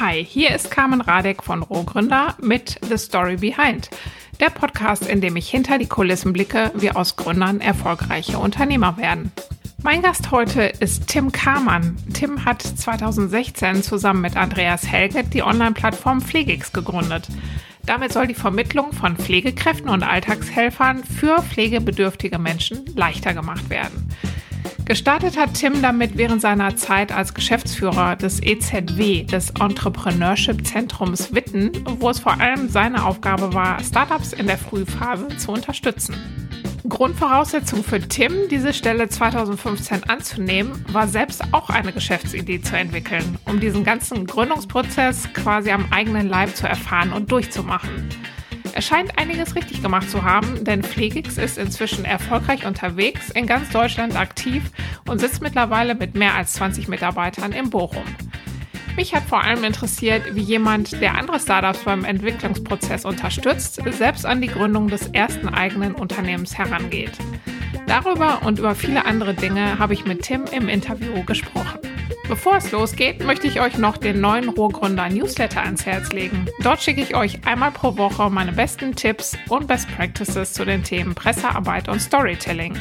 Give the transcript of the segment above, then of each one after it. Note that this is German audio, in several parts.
Hi, hier ist Carmen Radek von Rohgründer mit The Story Behind, der Podcast, in dem ich hinter die Kulissen blicke, wie aus Gründern erfolgreiche Unternehmer werden. Mein Gast heute ist Tim Kamann. Tim hat 2016 zusammen mit Andreas Helget die Online-Plattform Pflegix gegründet. Damit soll die Vermittlung von Pflegekräften und Alltagshelfern für pflegebedürftige Menschen leichter gemacht werden. Gestartet hat Tim damit während seiner Zeit als Geschäftsführer des EZW, des Entrepreneurship Zentrums Witten, wo es vor allem seine Aufgabe war, Startups in der Frühphase zu unterstützen. Grundvoraussetzung für Tim, diese Stelle 2015 anzunehmen, war selbst auch eine Geschäftsidee zu entwickeln, um diesen ganzen Gründungsprozess quasi am eigenen Leib zu erfahren und durchzumachen. Er scheint einiges richtig gemacht zu haben, denn Pflegix ist inzwischen erfolgreich unterwegs, in ganz Deutschland aktiv und sitzt mittlerweile mit mehr als 20 Mitarbeitern in Bochum. Mich hat vor allem interessiert, wie jemand, der andere Startups beim Entwicklungsprozess unterstützt, selbst an die Gründung des ersten eigenen Unternehmens herangeht. Darüber und über viele andere Dinge habe ich mit Tim im Interview gesprochen. Bevor es losgeht, möchte ich euch noch den neuen Rohgründer Newsletter ans Herz legen. Dort schicke ich euch einmal pro Woche meine besten Tipps und Best Practices zu den Themen Pressearbeit und Storytelling.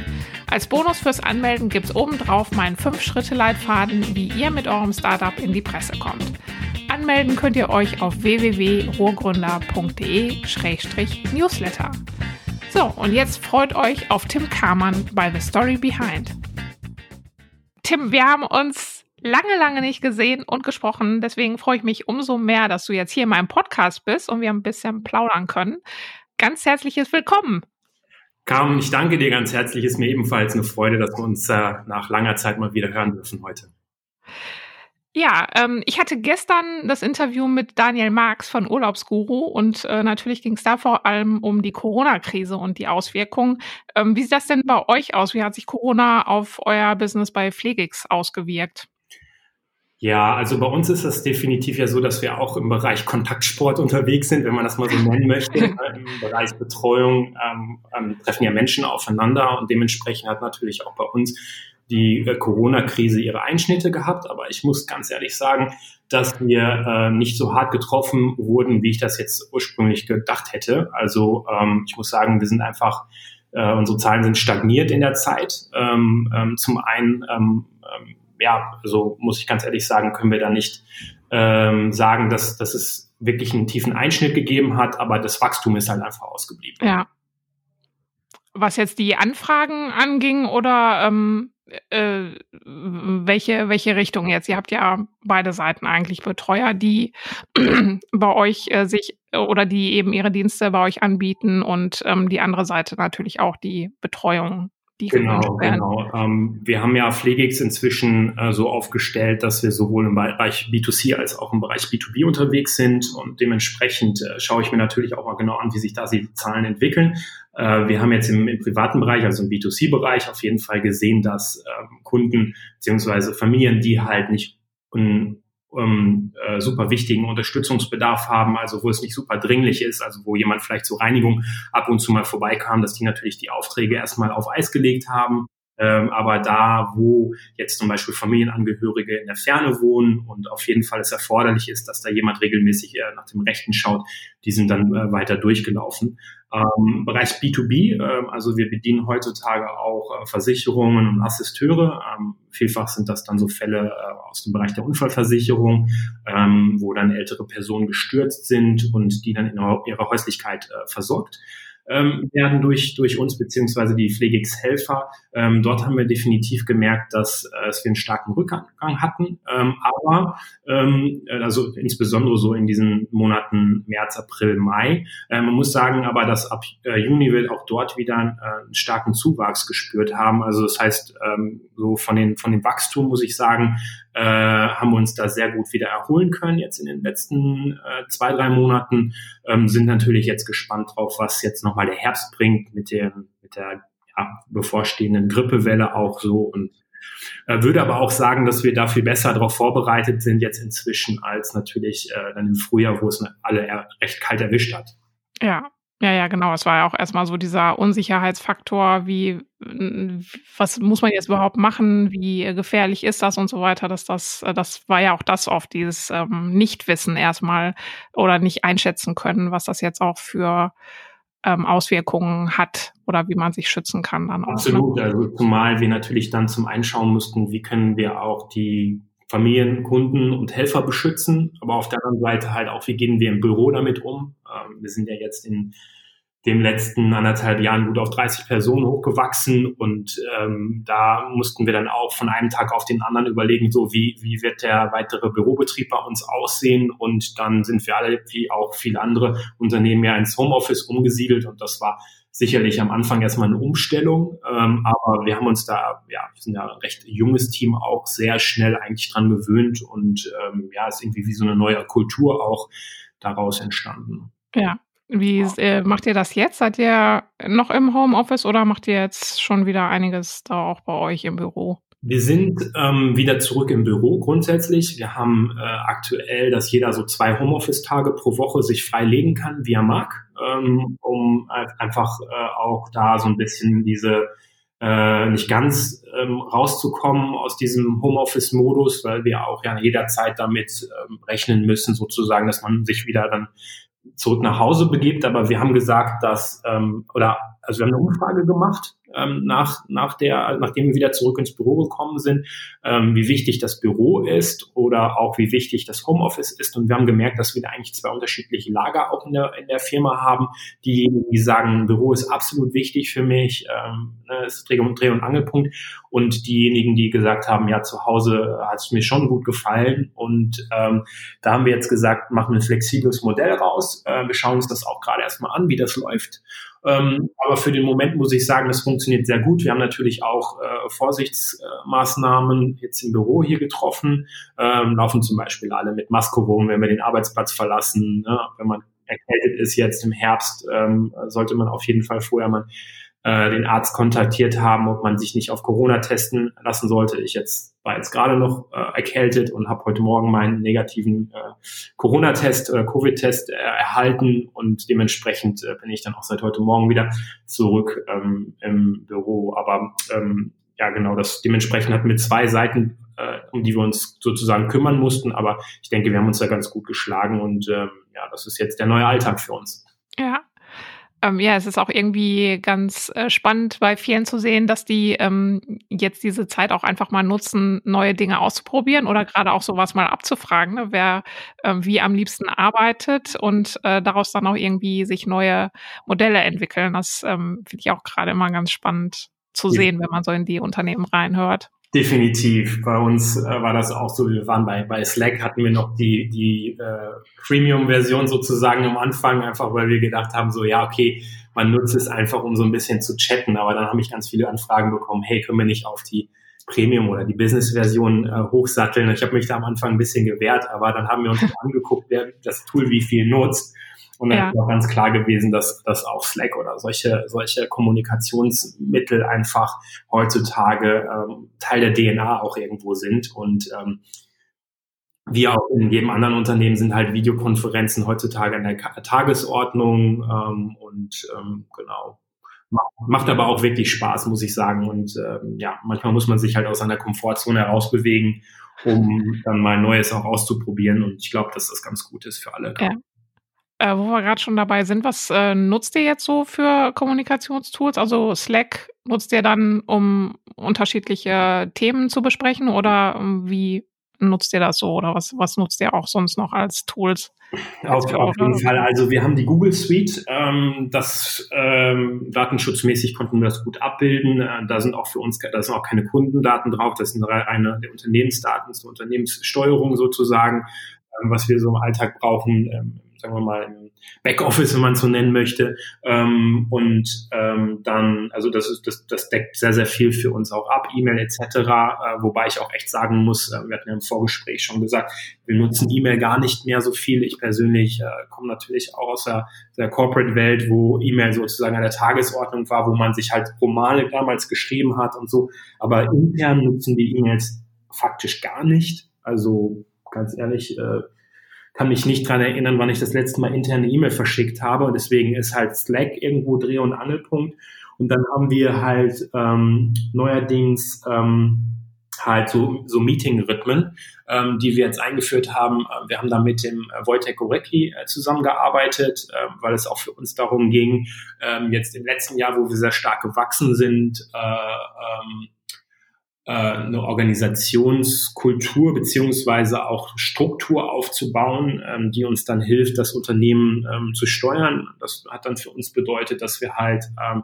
Als Bonus fürs Anmelden gibt es obendrauf meinen 5-Schritte-Leitfaden, wie ihr mit eurem Startup in die Presse kommt. Anmelden könnt ihr euch auf www.rohrgründer.de-newsletter. So, und jetzt freut euch auf Tim Kamann bei The Story Behind. Tim, wir haben uns lange, lange nicht gesehen und gesprochen. Deswegen freue ich mich umso mehr, dass du jetzt hier in meinem Podcast bist und wir ein bisschen plaudern können. Ganz herzliches Willkommen. Carmen, ich danke dir ganz herzlich. Ist mir ebenfalls eine Freude, dass wir uns äh, nach langer Zeit mal wieder hören dürfen heute. Ja, ähm, ich hatte gestern das Interview mit Daniel Marx von Urlaubsguru und äh, natürlich ging es da vor allem um die Corona-Krise und die Auswirkungen. Ähm, wie sieht das denn bei euch aus? Wie hat sich Corona auf euer Business bei Pflegix ausgewirkt? Ja, also bei uns ist es definitiv ja so, dass wir auch im Bereich Kontaktsport unterwegs sind, wenn man das mal so nennen möchte. Im Bereich Betreuung ähm, ähm, treffen ja Menschen aufeinander und dementsprechend hat natürlich auch bei uns die äh, Corona-Krise ihre Einschnitte gehabt. Aber ich muss ganz ehrlich sagen, dass wir äh, nicht so hart getroffen wurden, wie ich das jetzt ursprünglich gedacht hätte. Also ähm, ich muss sagen, wir sind einfach, äh, unsere Zahlen sind stagniert in der Zeit. Ähm, ähm, zum einen ähm, ähm, ja, so muss ich ganz ehrlich sagen, können wir da nicht ähm, sagen, dass, dass es wirklich einen tiefen Einschnitt gegeben hat, aber das Wachstum ist halt einfach ausgeblieben. Ja. Was jetzt die Anfragen anging oder ähm, äh, welche, welche Richtung jetzt? Ihr habt ja beide Seiten eigentlich Betreuer, die bei euch äh, sich oder die eben ihre Dienste bei euch anbieten und ähm, die andere Seite natürlich auch die Betreuung die genau, genau. Ähm, wir haben ja Pflegix inzwischen äh, so aufgestellt, dass wir sowohl im Bereich B2C als auch im Bereich B2B unterwegs sind und dementsprechend äh, schaue ich mir natürlich auch mal genau an, wie sich da die Zahlen entwickeln. Äh, wir haben jetzt im, im, privaten Bereich, also im B2C-Bereich, auf jeden Fall gesehen, dass ähm, Kunden beziehungsweise Familien, die halt nicht un, ähm, äh, super wichtigen Unterstützungsbedarf haben, also wo es nicht super dringlich ist, also wo jemand vielleicht zur Reinigung ab und zu mal vorbeikam, dass die natürlich die Aufträge erstmal auf Eis gelegt haben. Ähm, aber da, wo jetzt zum Beispiel Familienangehörige in der Ferne wohnen und auf jeden Fall es erforderlich ist, dass da jemand regelmäßig äh, nach dem Rechten schaut, die sind dann äh, weiter durchgelaufen. Ähm, Bereich B2B, äh, also wir bedienen heutzutage auch äh, Versicherungen und Assisteure. Ähm, vielfach sind das dann so Fälle äh, aus dem Bereich der Unfallversicherung, ähm, wo dann ältere Personen gestürzt sind und die dann in ihrer Häuslichkeit äh, versorgt ähm, werden durch, durch uns beziehungsweise die Pflegix-Helfer. Ähm, dort haben wir definitiv gemerkt, dass, äh, dass wir einen starken Rückgang hatten. Ähm, aber ähm, äh, also insbesondere so in diesen Monaten März, April, Mai. Äh, man muss sagen aber, dass ab äh, Juni wir auch dort wieder äh, einen starken Zuwachs gespürt haben. Also das heißt, ähm, so von den von dem Wachstum muss ich sagen, äh, haben wir uns da sehr gut wieder erholen können jetzt in den letzten äh, zwei, drei Monaten. Ähm, sind natürlich jetzt gespannt drauf, was jetzt nochmal der Herbst bringt mit, dem, mit der ja, bevorstehenden Grippewelle auch so und äh, würde aber auch sagen, dass wir da viel besser darauf vorbereitet sind jetzt inzwischen als natürlich äh, dann im Frühjahr, wo es alle recht kalt erwischt hat. Ja, Ja, ja, genau. Es war ja auch erstmal so dieser Unsicherheitsfaktor, wie was muss man jetzt überhaupt machen, wie gefährlich ist das und so weiter, dass das äh, das war ja auch das oft, dieses, ähm, Nichtwissen erstmal oder nicht einschätzen können, was das jetzt auch für, ähm, Auswirkungen hat oder wie man sich schützen kann dann auch, ne? Absolut, also zumal wir natürlich dann zum einen schauen mussten, wie können wir auch die Familien, Kunden und Helfer beschützen, aber auf der anderen Seite halt auch, wie gehen wir im Büro damit um. Ähm, wir sind ja jetzt in dem letzten anderthalb Jahren gut auf 30 Personen hochgewachsen und ähm, da mussten wir dann auch von einem Tag auf den anderen überlegen, so wie, wie wird der weitere Bürobetrieb bei uns aussehen und dann sind wir alle, wie auch viele andere Unternehmen, ja ins Homeoffice umgesiedelt und das war sicherlich am Anfang erstmal eine Umstellung, ähm, aber wir haben uns da, ja, wir sind ja ein recht junges Team auch sehr schnell eigentlich dran gewöhnt und ähm, ja, ist irgendwie wie so eine neue Kultur auch daraus entstanden. Ja. Wie äh, macht ihr das jetzt? Seid ihr noch im Homeoffice oder macht ihr jetzt schon wieder einiges da auch bei euch im Büro? Wir sind ähm, wieder zurück im Büro grundsätzlich. Wir haben äh, aktuell, dass jeder so zwei Homeoffice-Tage pro Woche sich freilegen kann, wie er mag, ähm, um einfach äh, auch da so ein bisschen diese äh, nicht ganz ähm, rauszukommen aus diesem Homeoffice-Modus, weil wir auch ja jederzeit damit ähm, rechnen müssen, sozusagen, dass man sich wieder dann zurück nach Hause begibt. Aber wir haben gesagt, dass, ähm, oder also wir haben eine Umfrage gemacht ähm, nach, nach der, nachdem wir wieder zurück ins Büro gekommen sind, ähm, wie wichtig das Büro ist oder auch wie wichtig das Homeoffice ist. Und wir haben gemerkt, dass wir da eigentlich zwei unterschiedliche Lager auch in der, in der Firma haben. Die, die sagen, Büro ist absolut wichtig für mich, ähm, ne, ist Dreh- und, Dreh und Angelpunkt. Und diejenigen, die gesagt haben, ja, zu Hause hat es mir schon gut gefallen. Und ähm, da haben wir jetzt gesagt, machen wir ein flexibles Modell raus. Äh, wir schauen uns das auch gerade erstmal an, wie das läuft. Ähm, aber für den Moment muss ich sagen, das funktioniert sehr gut. Wir haben natürlich auch äh, Vorsichtsmaßnahmen jetzt im Büro hier getroffen, ähm, laufen zum Beispiel alle mit Maske rum, wenn wir den Arbeitsplatz verlassen. Ne? Wenn man erkältet ist jetzt im Herbst, ähm, sollte man auf jeden Fall vorher mal äh, den Arzt kontaktiert haben, ob man sich nicht auf Corona testen lassen sollte. Ich jetzt war jetzt gerade noch äh, erkältet und habe heute Morgen meinen negativen äh, Corona-Test, äh, Covid-Test äh, erhalten und dementsprechend äh, bin ich dann auch seit heute Morgen wieder zurück ähm, im Büro. Aber ähm, ja, genau, das dementsprechend hatten wir zwei Seiten, äh, um die wir uns sozusagen kümmern mussten. Aber ich denke, wir haben uns da ganz gut geschlagen und ähm, ja, das ist jetzt der neue Alltag für uns. Ja, ähm, ja, es ist auch irgendwie ganz äh, spannend bei vielen zu sehen, dass die ähm, jetzt diese Zeit auch einfach mal nutzen, neue Dinge auszuprobieren oder gerade auch sowas mal abzufragen, ne, wer ähm, wie am liebsten arbeitet und äh, daraus dann auch irgendwie sich neue Modelle entwickeln. Das ähm, finde ich auch gerade immer ganz spannend zu sehen, wenn man so in die Unternehmen reinhört. Definitiv. Bei uns äh, war das auch so. Wir waren bei, bei Slack, hatten wir noch die, die äh, Premium-Version sozusagen am Anfang, einfach weil wir gedacht haben, so ja, okay, man nutzt es einfach, um so ein bisschen zu chatten. Aber dann habe ich ganz viele Anfragen bekommen, hey, können wir nicht auf die Premium oder die Business-Version äh, hochsatteln? Ich habe mich da am Anfang ein bisschen gewehrt, aber dann haben wir uns angeguckt, wer das Tool wie viel nutzt. Und dann ja. ist auch ganz klar gewesen, dass, dass auch Slack oder solche, solche Kommunikationsmittel einfach heutzutage ähm, Teil der DNA auch irgendwo sind. Und ähm, wie auch in jedem anderen Unternehmen sind halt Videokonferenzen heutzutage an der Tagesordnung ähm, und ähm, genau. Macht aber auch wirklich Spaß, muss ich sagen. Und ähm, ja, manchmal muss man sich halt aus seiner Komfortzone herausbewegen, um dann mal Neues auch auszuprobieren. Und ich glaube, dass das ganz gut ist für alle. Ja. Äh, wo wir gerade schon dabei sind, was äh, nutzt ihr jetzt so für Kommunikationstools? Also Slack nutzt ihr dann, um unterschiedliche Themen zu besprechen oder ähm, wie nutzt ihr das so oder was, was nutzt ihr auch sonst noch als Tools? Auf, auf jeden Fall. Also wir haben die Google Suite. Ähm, das ähm, datenschutzmäßig konnten wir das gut abbilden. Äh, da sind auch für uns, da sind auch keine Kundendaten drauf. Das sind reine der Unternehmensdaten, zur Unternehmenssteuerung sozusagen, ähm, was wir so im Alltag brauchen. Sagen wir mal, im Backoffice, wenn man es so nennen möchte. Ähm, und ähm, dann, also das ist, das, das deckt sehr, sehr viel für uns auch ab, E-Mail etc. Äh, wobei ich auch echt sagen muss, äh, wir hatten ja im Vorgespräch schon gesagt, wir nutzen E-Mail gar nicht mehr so viel. Ich persönlich äh, komme natürlich auch aus der, der Corporate-Welt, wo E-Mail sozusagen an der Tagesordnung war, wo man sich halt Romane damals geschrieben hat und so. Aber intern nutzen wir E-Mails faktisch gar nicht. Also ganz ehrlich, äh, kann mich nicht dran erinnern, wann ich das letzte Mal interne E-Mail verschickt habe. Und deswegen ist halt Slack irgendwo Dreh- und Angelpunkt. Und dann haben wir halt ähm, neuerdings ähm, halt so, so Meeting-Rhythmen, ähm, die wir jetzt eingeführt haben. Wir haben da mit dem Wojtek Gorecki äh, zusammengearbeitet, äh, weil es auch für uns darum ging, ähm, jetzt im letzten Jahr, wo wir sehr stark gewachsen sind, äh, ähm, äh, eine Organisationskultur beziehungsweise auch Struktur aufzubauen, ähm, die uns dann hilft, das Unternehmen ähm, zu steuern. Das hat dann für uns bedeutet, dass wir halt ähm,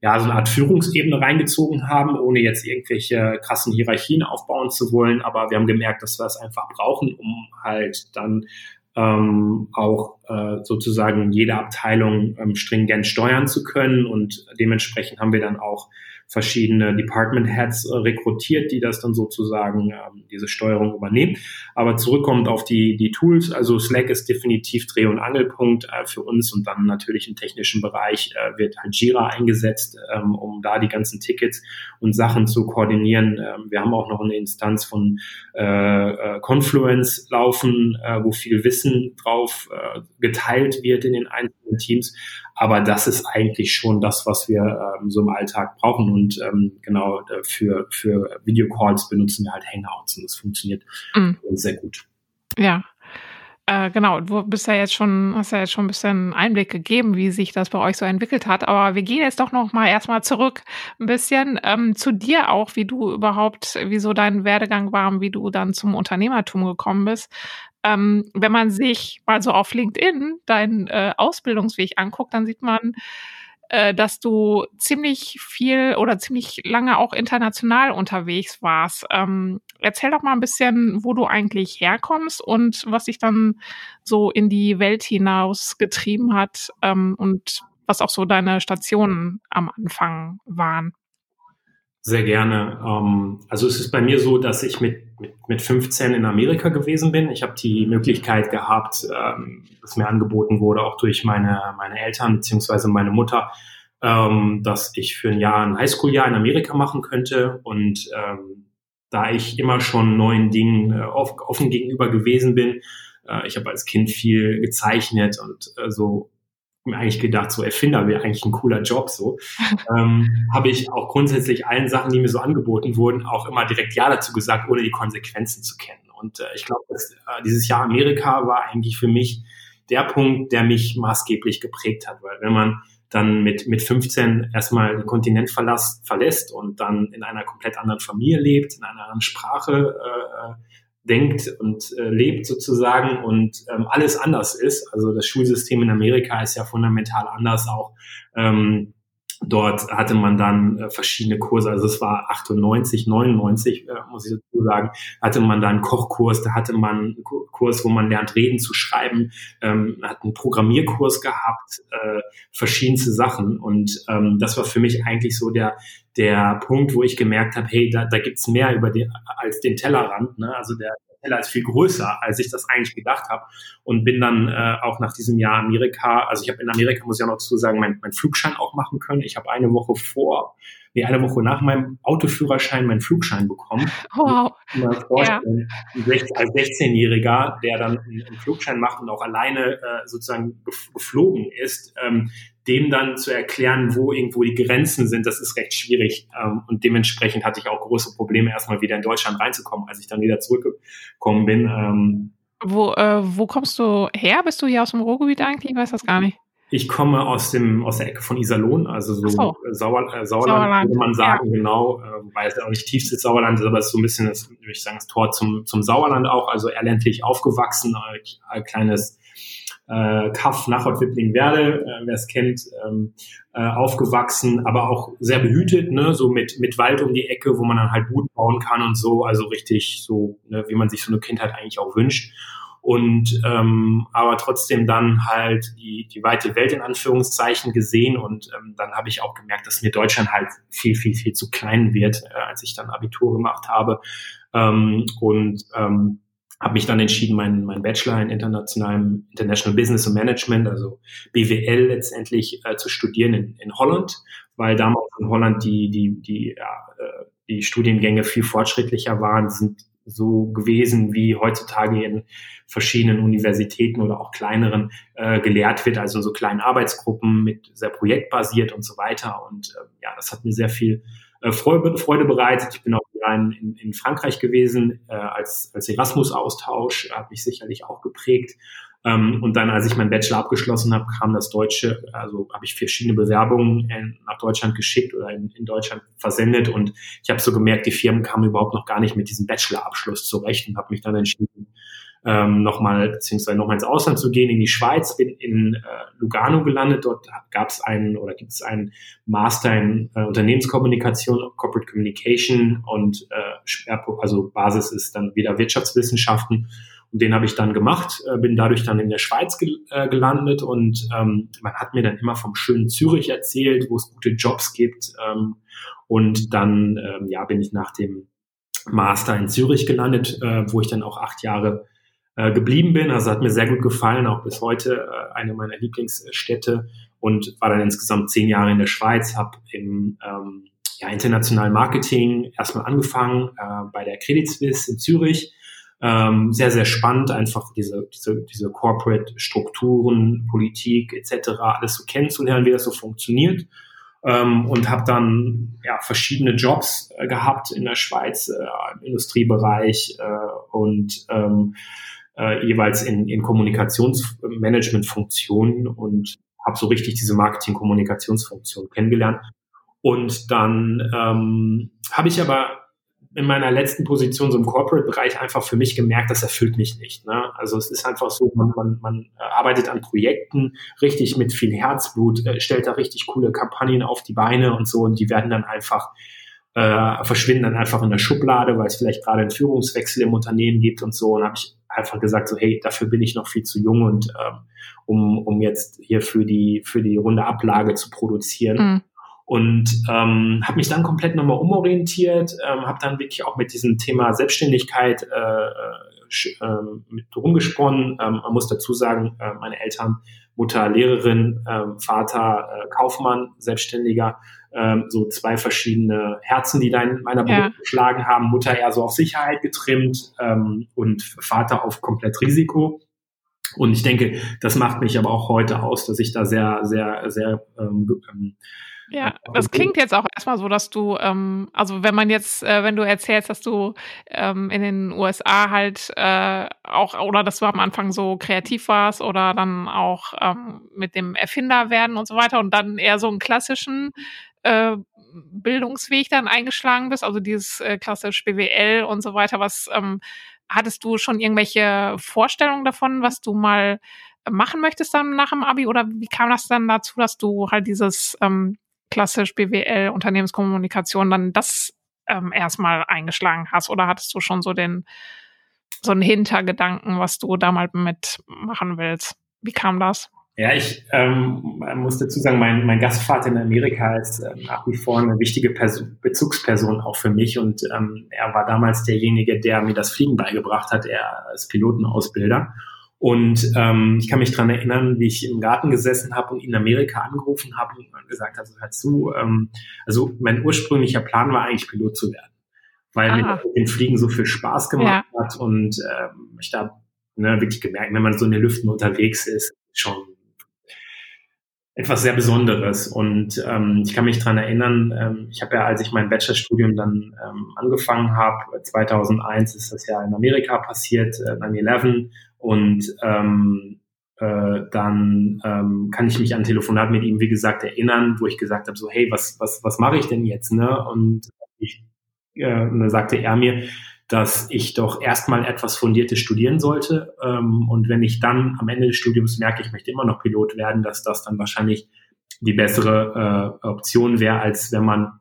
ja, so eine Art Führungsebene reingezogen haben, ohne jetzt irgendwelche krassen Hierarchien aufbauen zu wollen. Aber wir haben gemerkt, dass wir es einfach brauchen, um halt dann ähm, auch äh, sozusagen jede Abteilung ähm, stringent steuern zu können. Und dementsprechend haben wir dann auch verschiedene Department Heads äh, rekrutiert, die das dann sozusagen ähm, diese Steuerung übernehmen. Aber zurückkommt auf die, die Tools, also Slack ist definitiv Dreh- und Angelpunkt äh, für uns und dann natürlich im technischen Bereich äh, wird halt Jira eingesetzt, ähm, um da die ganzen Tickets und Sachen zu koordinieren. Ähm, wir haben auch noch eine Instanz von äh, äh Confluence laufen, äh, wo viel Wissen drauf äh, geteilt wird in den einzelnen Teams. Aber das ist eigentlich schon das, was wir ähm, so im Alltag brauchen. Und ähm, genau äh, für, für Videocalls benutzen wir halt Hangouts und das funktioniert mhm. sehr gut. Ja. Äh, genau, du bist ja jetzt schon, hast ja jetzt schon ein bisschen Einblick gegeben, wie sich das bei euch so entwickelt hat. Aber wir gehen jetzt doch noch mal erstmal zurück ein bisschen ähm, zu dir auch, wie du überhaupt, wie so dein Werdegang war und wie du dann zum Unternehmertum gekommen bist ähm, wenn man sich mal so auf LinkedIn deinen äh, Ausbildungsweg anguckt, dann sieht man, äh, dass du ziemlich viel oder ziemlich lange auch international unterwegs warst. Ähm, erzähl doch mal ein bisschen, wo du eigentlich herkommst und was dich dann so in die Welt hinaus getrieben hat ähm, und was auch so deine Stationen am Anfang waren. Sehr gerne. Ähm, also es ist bei mir so, dass ich mit, mit, mit 15 in Amerika gewesen bin. Ich habe die Möglichkeit gehabt, ähm, dass mir angeboten wurde, auch durch meine, meine Eltern beziehungsweise meine Mutter, ähm, dass ich für ein Jahr ein Highschool-Jahr in Amerika machen könnte. Und ähm, da ich immer schon neuen Dingen äh, offen gegenüber gewesen bin, äh, ich habe als Kind viel gezeichnet und äh, so mir eigentlich gedacht, so Erfinder wäre eigentlich ein cooler Job, so, ähm, habe ich auch grundsätzlich allen Sachen, die mir so angeboten wurden, auch immer direkt Ja dazu gesagt, ohne die Konsequenzen zu kennen. Und äh, ich glaube, äh, dieses Jahr Amerika war eigentlich für mich der Punkt, der mich maßgeblich geprägt hat, weil wenn man dann mit, mit 15 erstmal den Kontinent verlässt, verlässt und dann in einer komplett anderen Familie lebt, in einer anderen Sprache äh, denkt und äh, lebt sozusagen und ähm, alles anders ist. Also das Schulsystem in Amerika ist ja fundamental anders auch. Ähm, Dort hatte man dann äh, verschiedene Kurse, also es war 98, 99, äh, muss ich dazu sagen, hatte man da einen Kochkurs, da hatte man einen Kurs, wo man lernt, Reden zu schreiben, ähm, hat einen Programmierkurs gehabt, äh, verschiedenste Sachen. Und ähm, das war für mich eigentlich so der, der Punkt, wo ich gemerkt habe, hey, da, da gibt's mehr über den, als den Tellerrand. Ne? Also der, Teller ist viel größer, als ich das eigentlich gedacht habe. Und bin dann äh, auch nach diesem Jahr Amerika, also ich habe in Amerika, muss ich auch noch dazu sagen, meinen mein Flugschein auch machen können. Ich habe eine Woche vor, nee, eine Woche nach meinem Autoführerschein meinen Flugschein bekommen. Wow. Ja. Als 16-Jähriger, der dann einen Flugschein macht und auch alleine äh, sozusagen geflogen ist, ähm, dem dann zu erklären, wo irgendwo die Grenzen sind, das ist recht schwierig. Ähm, und dementsprechend hatte ich auch große Probleme, erstmal wieder in Deutschland reinzukommen, als ich dann wieder zurückgekommen bin. Ähm, wo, äh, wo kommst du her? Bist du hier aus dem Ruhrgebiet eigentlich? Ich weiß das gar nicht. Ich komme aus dem aus der Ecke von Iserlohn, also so, so. Sauer, äh, Sauerland, Sauerland, würde man sagen, ja. genau, äh, weil es ja auch nicht tiefstes Sauerland ist, aber es ist so ein bisschen, das, würde ich sagen, das Tor zum, zum Sauerland auch, also eher ländlich aufgewachsen, ein kleines äh, Kaff nach Wipplingwerde, äh, wer es kennt, ähm, äh, aufgewachsen, aber auch sehr behütet, ne, so mit, mit Wald um die Ecke, wo man dann halt Buden bauen kann und so, also richtig so, ne, wie man sich so eine Kindheit eigentlich auch wünscht. Und ähm, aber trotzdem dann halt die, die weite Welt in Anführungszeichen gesehen und ähm, dann habe ich auch gemerkt, dass mir Deutschland halt viel, viel, viel zu klein wird, äh, als ich dann Abitur gemacht habe. Ähm, und ähm, habe mich dann entschieden, meinen mein Bachelor in internationalem International Business und Management, also BWL letztendlich äh, zu studieren in, in Holland, weil damals in Holland die die die ja, äh, die Studiengänge viel fortschrittlicher waren, sind so gewesen, wie heutzutage in verschiedenen Universitäten oder auch kleineren äh, gelehrt wird, also so kleinen Arbeitsgruppen mit sehr projektbasiert und so weiter. Und äh, ja, das hat mir sehr viel äh, Freude, Freude bereitet. Ich bin auch in, in Frankreich gewesen äh, als, als Erasmus-Austausch, hat mich sicherlich auch geprägt. Ähm, und dann, als ich meinen Bachelor abgeschlossen habe, kam das Deutsche, also habe ich verschiedene Bewerbungen in, nach Deutschland geschickt oder in, in Deutschland versendet und ich habe so gemerkt, die Firmen kamen überhaupt noch gar nicht mit diesem Bachelor-Abschluss zurecht und habe mich dann entschieden, ähm, nochmal beziehungsweise nochmal ins Ausland zu gehen, in die Schweiz, bin in äh, Lugano gelandet. Dort gab es einen oder gibt es einen Master in äh, Unternehmenskommunikation, Corporate Communication und äh, also Basis ist dann wieder Wirtschaftswissenschaften. Und den habe ich dann gemacht, äh, bin dadurch dann in der Schweiz gel äh, gelandet und ähm, man hat mir dann immer vom schönen Zürich erzählt, wo es gute Jobs gibt. Ähm, und dann ähm, ja, bin ich nach dem Master in Zürich gelandet, äh, wo ich dann auch acht Jahre äh, geblieben bin. Also hat mir sehr gut gefallen, auch bis heute äh, eine meiner Lieblingsstädte und war dann insgesamt zehn Jahre in der Schweiz, habe im ähm, ja, internationalen Marketing erstmal angefangen äh, bei der Credit Suisse in Zürich. Ähm, sehr, sehr spannend, einfach diese, diese, diese Corporate-Strukturen, Politik etc., alles so kennenzulernen, wie das so funktioniert. Ähm, und habe dann ja, verschiedene Jobs äh, gehabt in der Schweiz äh, im Industriebereich äh, und ähm, äh, jeweils in, in Kommunikationsmanagement-Funktionen und habe so richtig diese Marketing-Kommunikationsfunktion kennengelernt. Und dann ähm, habe ich aber in meiner letzten Position so im Corporate-Bereich einfach für mich gemerkt, das erfüllt mich nicht. Ne? Also es ist einfach so, man, man, man arbeitet an Projekten richtig mit viel Herzblut, äh, stellt da richtig coole Kampagnen auf die Beine und so und die werden dann einfach äh, verschwinden dann einfach in der Schublade, weil es vielleicht gerade einen Führungswechsel im Unternehmen gibt und so. Und habe ich einfach gesagt, so hey, dafür bin ich noch viel zu jung und ähm, um, um jetzt hier für die für die runde Ablage zu produzieren. Mhm. Und ähm, habe mich dann komplett nochmal umorientiert, ähm, habe dann wirklich auch mit diesem Thema Selbstständigkeit äh, äh, mit rumgesponnen. Ähm, man muss dazu sagen, äh, meine Eltern, Mutter Lehrerin, äh, Vater äh, Kaufmann, Selbstständiger, ähm, so zwei verschiedene Herzen, die da in meiner Brust ja. geschlagen haben. Mutter eher so auf Sicherheit getrimmt ähm, und Vater auf komplett Risiko. Und ich denke, das macht mich aber auch heute aus, dass ich da sehr, sehr, sehr ähm, ähm ja, das klingt jetzt auch erstmal so, dass du, ähm, also wenn man jetzt, äh, wenn du erzählst, dass du ähm, in den USA halt äh, auch, oder dass du am Anfang so kreativ warst oder dann auch ähm, mit dem Erfinder werden und so weiter und dann eher so einen klassischen äh, Bildungsweg dann eingeschlagen bist, also dieses äh, klassische BWL und so weiter, was ähm, hattest du schon irgendwelche Vorstellungen davon, was du mal machen möchtest dann nach dem Abi oder wie kam das dann dazu, dass du halt dieses ähm, klassisch BWL Unternehmenskommunikation dann das ähm, erstmal eingeschlagen hast oder hattest du schon so den so einen Hintergedanken, was du da mal mitmachen willst? Wie kam das? Ja, ich ähm, muss dazu sagen, mein, mein Gastvater in Amerika ist äh, nach wie vor eine wichtige Person, Bezugsperson auch für mich und ähm, er war damals derjenige, der mir das Fliegen beigebracht hat. Er ist Pilotenausbilder und ähm, ich kann mich dran erinnern, wie ich im Garten gesessen habe und ihn in Amerika angerufen habe und gesagt habe, hör zu, ähm, also mein ursprünglicher Plan war eigentlich Pilot zu werden, weil ah. mir den Fliegen so viel Spaß gemacht ja. hat und ähm, ich da ne, wirklich gemerkt, wenn man so in den Lüften unterwegs ist, schon etwas sehr Besonderes. Und ähm, ich kann mich dran erinnern, ähm, ich habe ja, als ich mein Bachelorstudium dann ähm, angefangen habe, 2001 ist das ja in Amerika passiert, äh, 9-11. Und ähm, äh, dann ähm, kann ich mich an Telefonat mit ihm, wie gesagt, erinnern, wo ich gesagt habe, so, hey, was, was, was mache ich denn jetzt? Ne? Und ich, äh, und dann sagte er mir, dass ich doch erstmal etwas Fundiertes studieren sollte. Ähm, und wenn ich dann am Ende des Studiums merke, ich möchte immer noch Pilot werden, dass das dann wahrscheinlich die bessere äh, Option wäre, als wenn man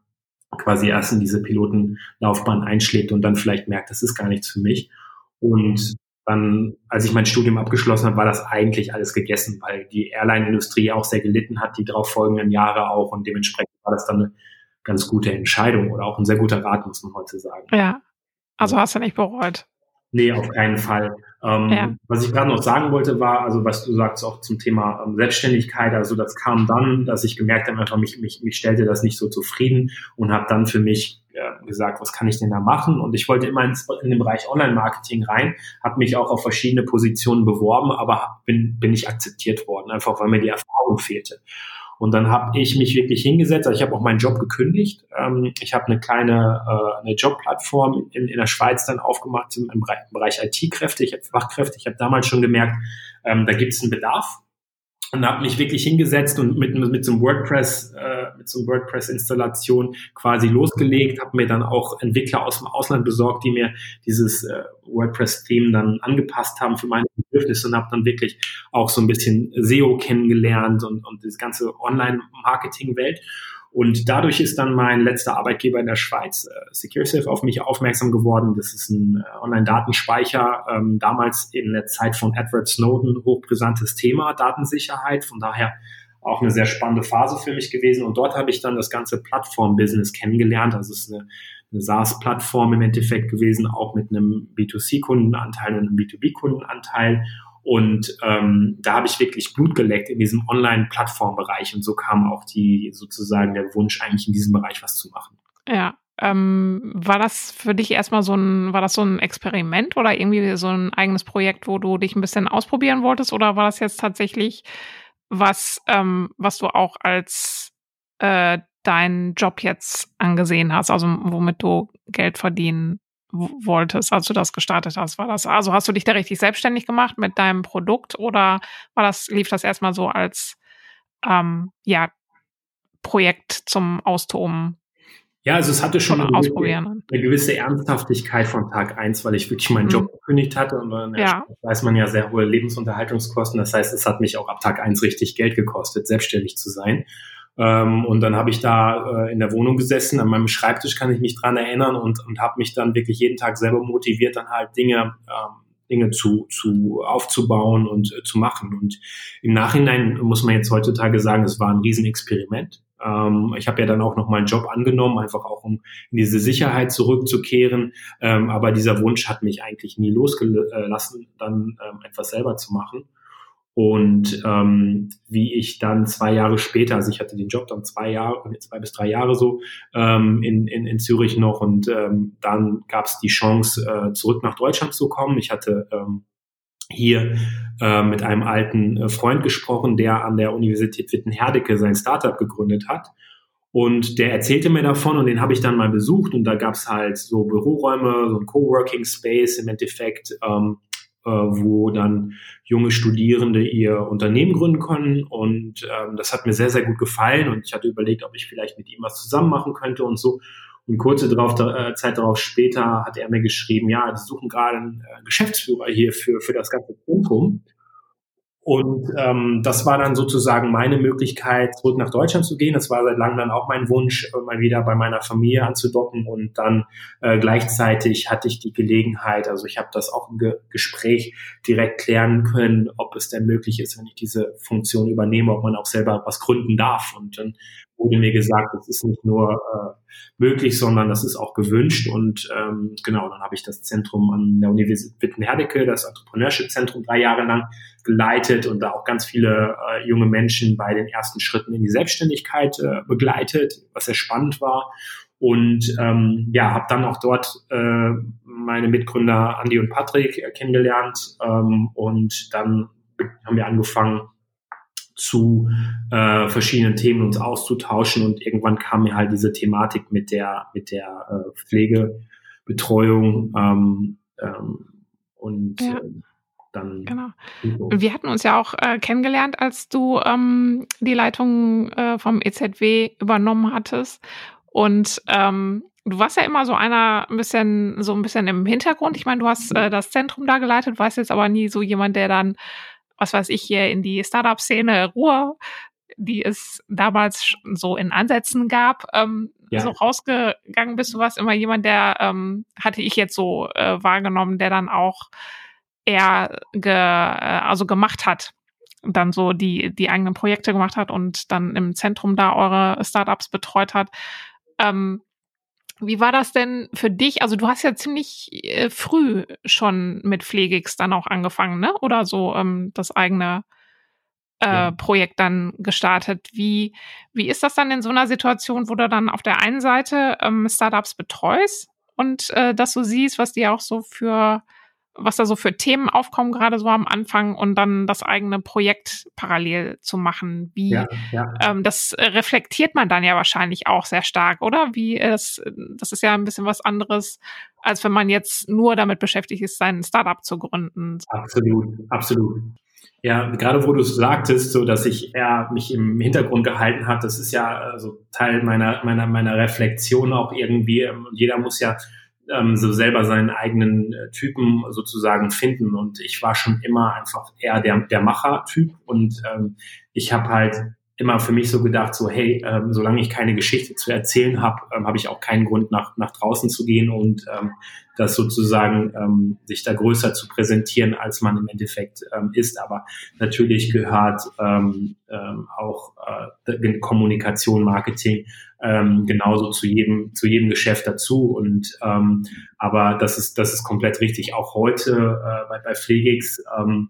quasi erst in diese Pilotenlaufbahn einschlägt und dann vielleicht merkt, das ist gar nichts für mich. Und dann, als ich mein Studium abgeschlossen habe, war das eigentlich alles gegessen, weil die Airline-Industrie auch sehr gelitten hat, die darauf folgenden Jahre auch und dementsprechend war das dann eine ganz gute Entscheidung oder auch ein sehr guter Rat, muss man heute sagen. Ja, also hast du nicht bereut? Nee, auf keinen Fall. Ähm, ja. Was ich gerade noch sagen wollte, war, also was du sagst auch zum Thema ähm, Selbstständigkeit, also das kam dann, dass ich gemerkt habe, einfach mich, mich, mich stellte das nicht so zufrieden und habe dann für mich äh, gesagt, was kann ich denn da machen? Und ich wollte immer ins, in den Bereich Online-Marketing rein, habe mich auch auf verschiedene Positionen beworben, aber bin, bin nicht akzeptiert worden, einfach weil mir die Erfahrung fehlte. Und dann habe ich mich wirklich hingesetzt. Also ich habe auch meinen Job gekündigt. Ähm, ich habe eine kleine äh, eine Jobplattform in, in der Schweiz dann aufgemacht im, im Bereich IT-Kräfte. Ich habe Fachkräfte. Ich habe damals schon gemerkt, ähm, da gibt es einen Bedarf und habe mich wirklich hingesetzt und mit, mit so einem WordPress, äh, mit so einem WordPress-Installation quasi losgelegt, habe mir dann auch Entwickler aus dem Ausland besorgt, die mir dieses äh, WordPress-Theme dann angepasst haben für meine Bedürfnisse und habe dann wirklich auch so ein bisschen SEO kennengelernt und, und das ganze Online-Marketing-Welt. Und dadurch ist dann mein letzter Arbeitgeber in der Schweiz, äh, SecureSafe, auf mich aufmerksam geworden. Das ist ein äh, Online-Datenspeicher, ähm, damals in der Zeit von Edward Snowden hochbrisantes Thema, Datensicherheit. Von daher auch eine sehr spannende Phase für mich gewesen. Und dort habe ich dann das ganze Plattform-Business kennengelernt. Also es ist eine, eine SaaS-Plattform im Endeffekt gewesen, auch mit einem B2C-Kundenanteil und einem B2B-Kundenanteil. Und ähm, da habe ich wirklich Blut geleckt in diesem Online-Plattformbereich und so kam auch die sozusagen der Wunsch, eigentlich in diesem Bereich was zu machen. Ja. Ähm, war das für dich erstmal so ein, war das so ein Experiment oder irgendwie so ein eigenes Projekt, wo du dich ein bisschen ausprobieren wolltest? Oder war das jetzt tatsächlich was, ähm, was du auch als äh, deinen Job jetzt angesehen hast, also womit du Geld verdienen wolltest, als du das gestartet hast? War das, also hast du dich da richtig selbstständig gemacht mit deinem Produkt oder war das, lief das erstmal so als ähm, ja, Projekt zum Austoben? Ja, also es hatte schon eine gewisse, eine gewisse, Ernsthaftigkeit von Tag eins, weil ich wirklich meinen mhm. Job gekündigt hatte und dann ja. weiß man ja sehr hohe Lebensunterhaltungskosten. Das heißt, es hat mich auch ab Tag eins richtig Geld gekostet, selbstständig zu sein. Ähm, und dann habe ich da äh, in der Wohnung gesessen, an meinem Schreibtisch kann ich mich dran erinnern und, und habe mich dann wirklich jeden Tag selber motiviert, dann halt Dinge, ähm, Dinge zu, zu aufzubauen und äh, zu machen. Und im Nachhinein muss man jetzt heutzutage sagen, es war ein Riesenexperiment. Ähm, ich habe ja dann auch noch meinen Job angenommen, einfach auch um in diese Sicherheit zurückzukehren. Ähm, aber dieser Wunsch hat mich eigentlich nie losgelassen, dann ähm, etwas selber zu machen. Und ähm, wie ich dann zwei Jahre später, also ich hatte den Job dann zwei Jahre, zwei bis drei Jahre so ähm, in, in, in Zürich noch und ähm, dann gab es die Chance, äh, zurück nach Deutschland zu kommen. Ich hatte ähm, hier äh, mit einem alten äh, Freund gesprochen, der an der Universität Wittenherdecke sein Startup gegründet hat. Und der erzählte mir davon und den habe ich dann mal besucht und da gab es halt so Büroräume, so ein Coworking Space im Endeffekt, ähm, äh, wo dann junge Studierende ihr Unternehmen gründen können. Und ähm, das hat mir sehr, sehr gut gefallen. Und ich hatte überlegt, ob ich vielleicht mit ihm was zusammen machen könnte und so. Und kurze darauf, äh, Zeit darauf später hat er mir geschrieben, ja, die suchen gerade einen äh, Geschäftsführer hier für, für das ganze Zentrum. Und ähm, das war dann sozusagen meine Möglichkeit, zurück nach Deutschland zu gehen. Das war seit langem dann auch mein Wunsch, äh, mal wieder bei meiner Familie anzudocken. Und dann äh, gleichzeitig hatte ich die Gelegenheit, also ich habe das auch im Ge Gespräch direkt klären können, ob es denn möglich ist, wenn ich diese Funktion übernehme, ob man auch selber was gründen darf. Und dann wurde mir gesagt, das ist nicht nur äh, möglich, sondern das ist auch gewünscht. Und ähm, genau, dann habe ich das Zentrum an der Universität Wittenherdecke, das Entrepreneurship-Zentrum, drei Jahre lang geleitet und da auch ganz viele äh, junge Menschen bei den ersten Schritten in die Selbstständigkeit äh, begleitet, was sehr spannend war. Und ähm, ja, habe dann auch dort äh, meine Mitgründer Andy und Patrick äh, kennengelernt ähm, und dann haben wir angefangen, zu äh, verschiedenen Themen uns auszutauschen und irgendwann kam mir halt diese Thematik mit der mit der äh, Pflegebetreuung ähm, ähm, und ja. äh, dann genau. Wir hatten uns ja auch äh, kennengelernt, als du ähm, die Leitung äh, vom EZW übernommen hattest und ähm, du warst ja immer so einer ein bisschen so ein bisschen im Hintergrund. Ich meine, du hast äh, das Zentrum da geleitet, warst jetzt aber nie so jemand, der dann was weiß ich, hier in die Startup-Szene Ruhr, die es damals so in Ansätzen gab, ähm, ja. so rausgegangen bist. Du warst immer jemand, der, ähm, hatte ich jetzt so äh, wahrgenommen, der dann auch eher ge, äh, also gemacht hat dann so die, die eigenen Projekte gemacht hat und dann im Zentrum da eure Startups betreut hat. Ähm, wie war das denn für dich? Also du hast ja ziemlich äh, früh schon mit Pflegix dann auch angefangen, ne? Oder so ähm, das eigene äh, ja. Projekt dann gestartet. Wie, wie ist das dann in so einer Situation, wo du dann auf der einen Seite ähm, Startups betreust und äh, dass du siehst, was die auch so für was da so für Themen aufkommen, gerade so am Anfang und dann das eigene Projekt parallel zu machen. Wie ja, ja. Ähm, das reflektiert man dann ja wahrscheinlich auch sehr stark, oder? Wie es, das ist ja ein bisschen was anderes, als wenn man jetzt nur damit beschäftigt ist, sein Startup zu gründen. Absolut, absolut. Ja, gerade wo du es sagtest, so dass ich eher mich im Hintergrund gehalten habe, das ist ja also Teil meiner meiner meiner Reflexion auch irgendwie. Ähm, jeder muss ja ähm, so selber seinen eigenen äh, Typen sozusagen finden. Und ich war schon immer einfach eher der, der Macher-Typ. Und ähm, ich habe halt immer für mich so gedacht, so hey, ähm, solange ich keine Geschichte zu erzählen habe, ähm, habe ich auch keinen Grund nach, nach draußen zu gehen und ähm, das sozusagen ähm, sich da größer zu präsentieren, als man im Endeffekt ähm, ist. Aber natürlich gehört ähm, ähm, auch äh, Kommunikation, Marketing ähm, genauso zu jedem zu jedem Geschäft dazu. Und ähm, aber das ist das ist komplett richtig. Auch heute äh, bei, bei Pflegix ähm,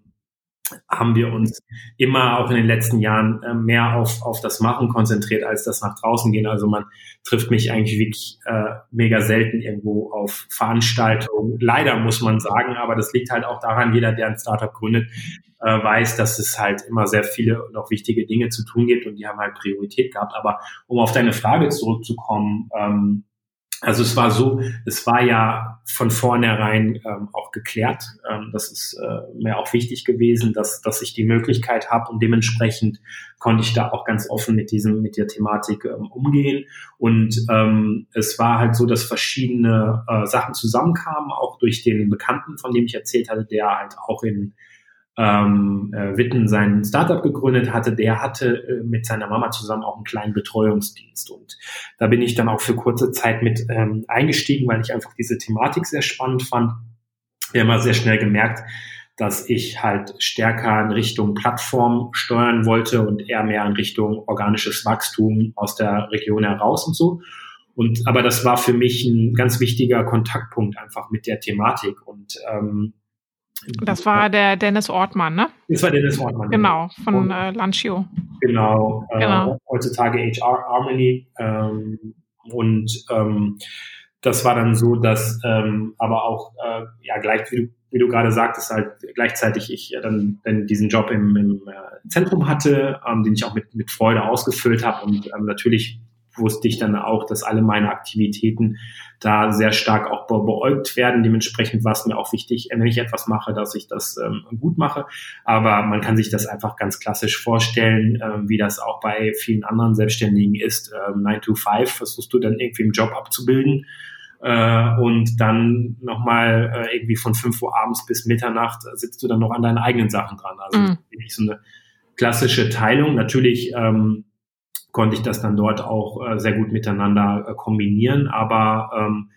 haben wir uns immer auch in den letzten Jahren äh, mehr auf, auf das Machen konzentriert, als das nach draußen gehen. Also man trifft mich eigentlich wirklich äh, mega selten irgendwo auf Veranstaltungen. Leider muss man sagen, aber das liegt halt auch daran, jeder, der ein Startup gründet, äh, weiß, dass es halt immer sehr viele noch wichtige Dinge zu tun gibt und die haben halt Priorität gehabt. Aber um auf deine Frage zurückzukommen, ähm, also es war so, es war ja von vornherein ähm, auch geklärt. Ähm, das ist äh, mir auch wichtig gewesen, dass, dass ich die Möglichkeit habe und dementsprechend konnte ich da auch ganz offen mit diesem, mit der Thematik ähm, umgehen. Und ähm, es war halt so, dass verschiedene äh, Sachen zusammenkamen, auch durch den Bekannten, von dem ich erzählt hatte, der halt auch in ähm, äh, Witten sein Startup gegründet hatte, der hatte äh, mit seiner Mama zusammen auch einen kleinen Betreuungsdienst. Und da bin ich dann auch für kurze Zeit mit ähm, eingestiegen, weil ich einfach diese Thematik sehr spannend fand. Wir haben sehr schnell gemerkt, dass ich halt stärker in Richtung Plattform steuern wollte und eher mehr in Richtung organisches Wachstum aus der Region heraus und so. Und aber das war für mich ein ganz wichtiger Kontaktpunkt einfach mit der Thematik und ähm, das war der Dennis Ortmann, ne? Das war Dennis Ortmann. Genau, von und, äh, Lanchio. Genau, äh, genau. heutzutage HR Harmony. Ähm, und ähm, das war dann so, dass ähm, aber auch, äh, ja, gleich wie du, wie du gerade sagtest, halt gleichzeitig ich ja dann, dann diesen Job im, im äh, Zentrum hatte, ähm, den ich auch mit, mit Freude ausgefüllt habe und ähm, natürlich wusste ich dann auch, dass alle meine Aktivitäten da sehr stark auch be beäugt werden. Dementsprechend war es mir auch wichtig, wenn ich etwas mache, dass ich das ähm, gut mache. Aber man kann sich das einfach ganz klassisch vorstellen, ähm, wie das auch bei vielen anderen Selbstständigen ist. Ähm, 9 to 5 versuchst du dann irgendwie im Job abzubilden. Äh, und dann nochmal äh, irgendwie von 5 Uhr abends bis Mitternacht sitzt du dann noch an deinen eigenen Sachen dran. Also mhm. wirklich so eine klassische Teilung. Natürlich ähm, konnte ich das dann dort auch äh, sehr gut miteinander äh, kombinieren, aber ähm,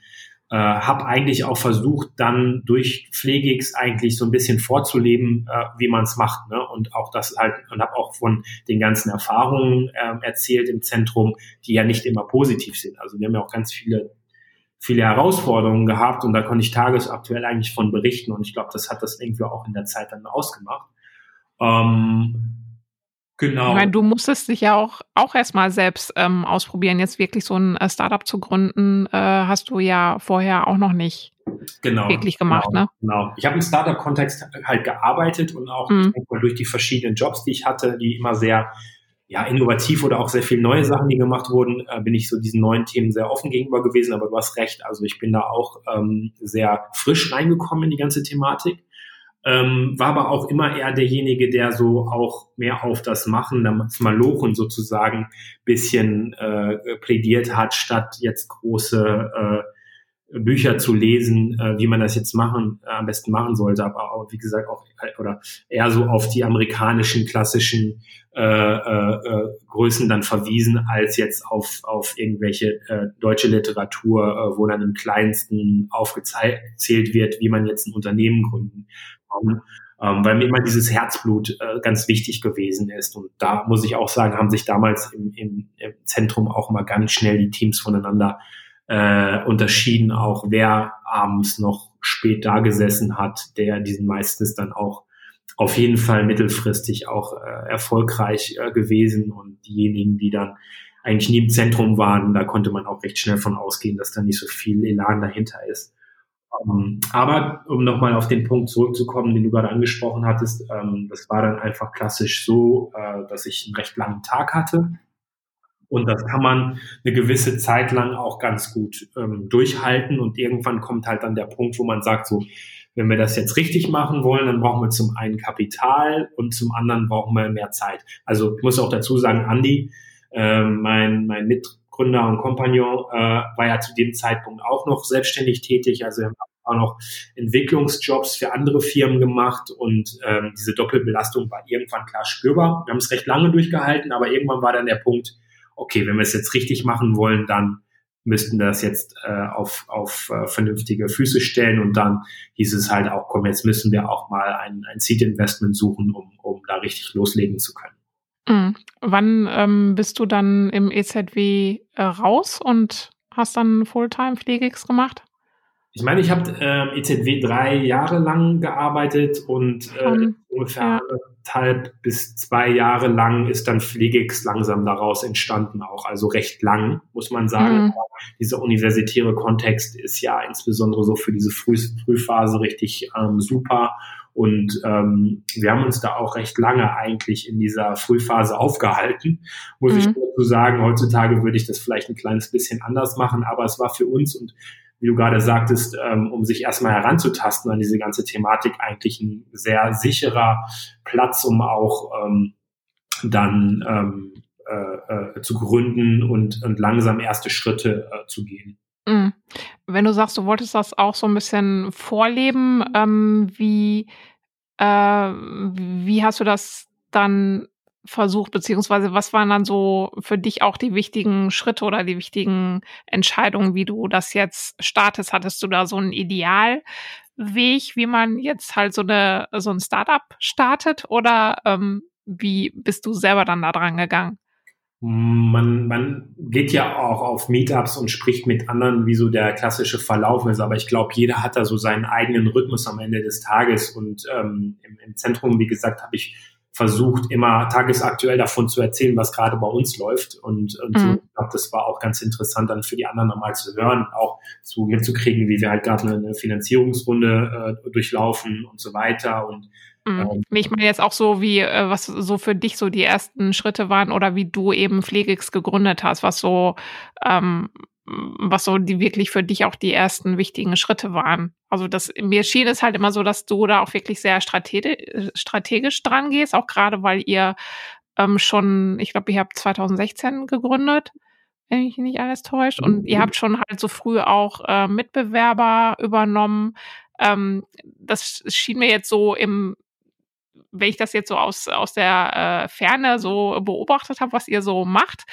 äh, habe eigentlich auch versucht, dann durch Pflegix eigentlich so ein bisschen vorzuleben, äh, wie man es macht, ne? Und auch das halt und habe auch von den ganzen Erfahrungen äh, erzählt im Zentrum, die ja nicht immer positiv sind. Also wir haben ja auch ganz viele viele Herausforderungen gehabt und da konnte ich tagesaktuell eigentlich von berichten und ich glaube, das hat das irgendwie auch in der Zeit dann ausgemacht. Ähm, Genau. Ich meine, du musstest dich ja auch, auch erstmal selbst ähm, ausprobieren. Jetzt wirklich so ein äh, Startup zu gründen, äh, hast du ja vorher auch noch nicht genau, wirklich gemacht, genau, ne? Genau. Ich habe im Startup-Kontext halt gearbeitet und auch mhm. durch die verschiedenen Jobs, die ich hatte, die immer sehr ja, innovativ oder auch sehr viele neue Sachen, die gemacht wurden, äh, bin ich so diesen neuen Themen sehr offen gegenüber gewesen. Aber du hast recht, also ich bin da auch ähm, sehr frisch reingekommen in die ganze Thematik ähm, war aber auch immer eher derjenige, der so auch mehr auf das Machen, das Malochen sozusagen bisschen äh, plädiert hat, statt jetzt große äh, Bücher zu lesen, äh, wie man das jetzt machen, äh, am besten machen sollte, aber auch, wie gesagt, auch oder eher so auf die amerikanischen klassischen äh, äh, äh, Größen dann verwiesen, als jetzt auf, auf irgendwelche äh, deutsche Literatur, äh, wo dann im kleinsten aufgezählt wird, wie man jetzt ein Unternehmen gründen bekommen, ähm, weil mir immer dieses Herzblut äh, ganz wichtig gewesen ist. Und da muss ich auch sagen, haben sich damals im, im, im Zentrum auch mal ganz schnell die Teams voneinander äh, unterschieden, auch wer abends noch spät da gesessen hat, der diesen meistens dann auch auf jeden Fall mittelfristig auch äh, erfolgreich äh, gewesen und diejenigen, die dann eigentlich nie im Zentrum waren, da konnte man auch recht schnell von ausgehen, dass da nicht so viel Elan dahinter ist. Ähm, aber um nochmal auf den Punkt zurückzukommen, den du gerade angesprochen hattest, ähm, das war dann einfach klassisch so, äh, dass ich einen recht langen Tag hatte. Und das kann man eine gewisse Zeit lang auch ganz gut ähm, durchhalten. Und irgendwann kommt halt dann der Punkt, wo man sagt, so, wenn wir das jetzt richtig machen wollen, dann brauchen wir zum einen Kapital und zum anderen brauchen wir mehr Zeit. Also ich muss auch dazu sagen, Andi, äh, mein, mein Mitgründer und Kompagnon, äh, war ja zu dem Zeitpunkt auch noch selbstständig tätig. Also er hat auch noch Entwicklungsjobs für andere Firmen gemacht und ähm, diese Doppelbelastung war irgendwann klar spürbar. Wir haben es recht lange durchgehalten, aber irgendwann war dann der Punkt, okay, wenn wir es jetzt richtig machen wollen, dann müssten wir das jetzt äh, auf, auf äh, vernünftige Füße stellen und dann hieß es halt auch, komm, jetzt müssen wir auch mal ein, ein Seed-Investment suchen, um, um da richtig loslegen zu können. Mhm. Wann ähm, bist du dann im EZW äh, raus und hast dann Fulltime Pflegix gemacht? Ich meine, ich habe äh, EZW drei Jahre lang gearbeitet und äh, um, ungefähr ja. anderthalb bis zwei Jahre lang ist dann Pflegex langsam daraus entstanden, auch also recht lang, muss man sagen. Mhm. Dieser universitäre Kontext ist ja insbesondere so für diese Früh Frühphase richtig ähm, super. Und ähm, wir haben uns da auch recht lange eigentlich in dieser Frühphase aufgehalten, muss mhm. ich dazu sagen. Heutzutage würde ich das vielleicht ein kleines bisschen anders machen, aber es war für uns und wie du gerade sagtest, ähm, um sich erstmal heranzutasten an diese ganze Thematik, eigentlich ein sehr sicherer Platz, um auch ähm, dann ähm, äh, äh, zu gründen und, und langsam erste Schritte äh, zu gehen. Mhm. Wenn du sagst, du wolltest das auch so ein bisschen vorleben, ähm, wie, äh, wie hast du das dann versucht, beziehungsweise was waren dann so für dich auch die wichtigen Schritte oder die wichtigen Entscheidungen, wie du das jetzt startest? Hattest du da so einen Idealweg, wie man jetzt halt so eine so ein Startup startet oder ähm, wie bist du selber dann da dran gegangen? Man, man geht ja auch auf Meetups und spricht mit anderen, wie so der klassische Verlauf ist. Aber ich glaube, jeder hat da so seinen eigenen Rhythmus am Ende des Tages. Und ähm, im, im Zentrum, wie gesagt, habe ich versucht, immer tagesaktuell davon zu erzählen, was gerade bei uns läuft. Und, und mhm. so, ich glaube, das war auch ganz interessant dann für die anderen nochmal zu hören, auch zu mitzukriegen, wie wir halt gerade eine Finanzierungsrunde äh, durchlaufen und so weiter. Und mhm. ähm, ich meine jetzt auch so, wie, äh, was so für dich so die ersten Schritte waren oder wie du eben Pflegix gegründet hast, was so ähm, was so die wirklich für dich auch die ersten wichtigen Schritte waren. Also das, mir schien es halt immer so, dass du da auch wirklich sehr strategisch, strategisch dran gehst, auch gerade weil ihr ähm, schon, ich glaube, ihr habt 2016 gegründet, wenn mich nicht alles täuscht, und ihr habt schon halt so früh auch äh, Mitbewerber übernommen. Ähm, das schien mir jetzt so im wenn ich das jetzt so aus, aus der äh, Ferne so beobachtet habe, was ihr so macht,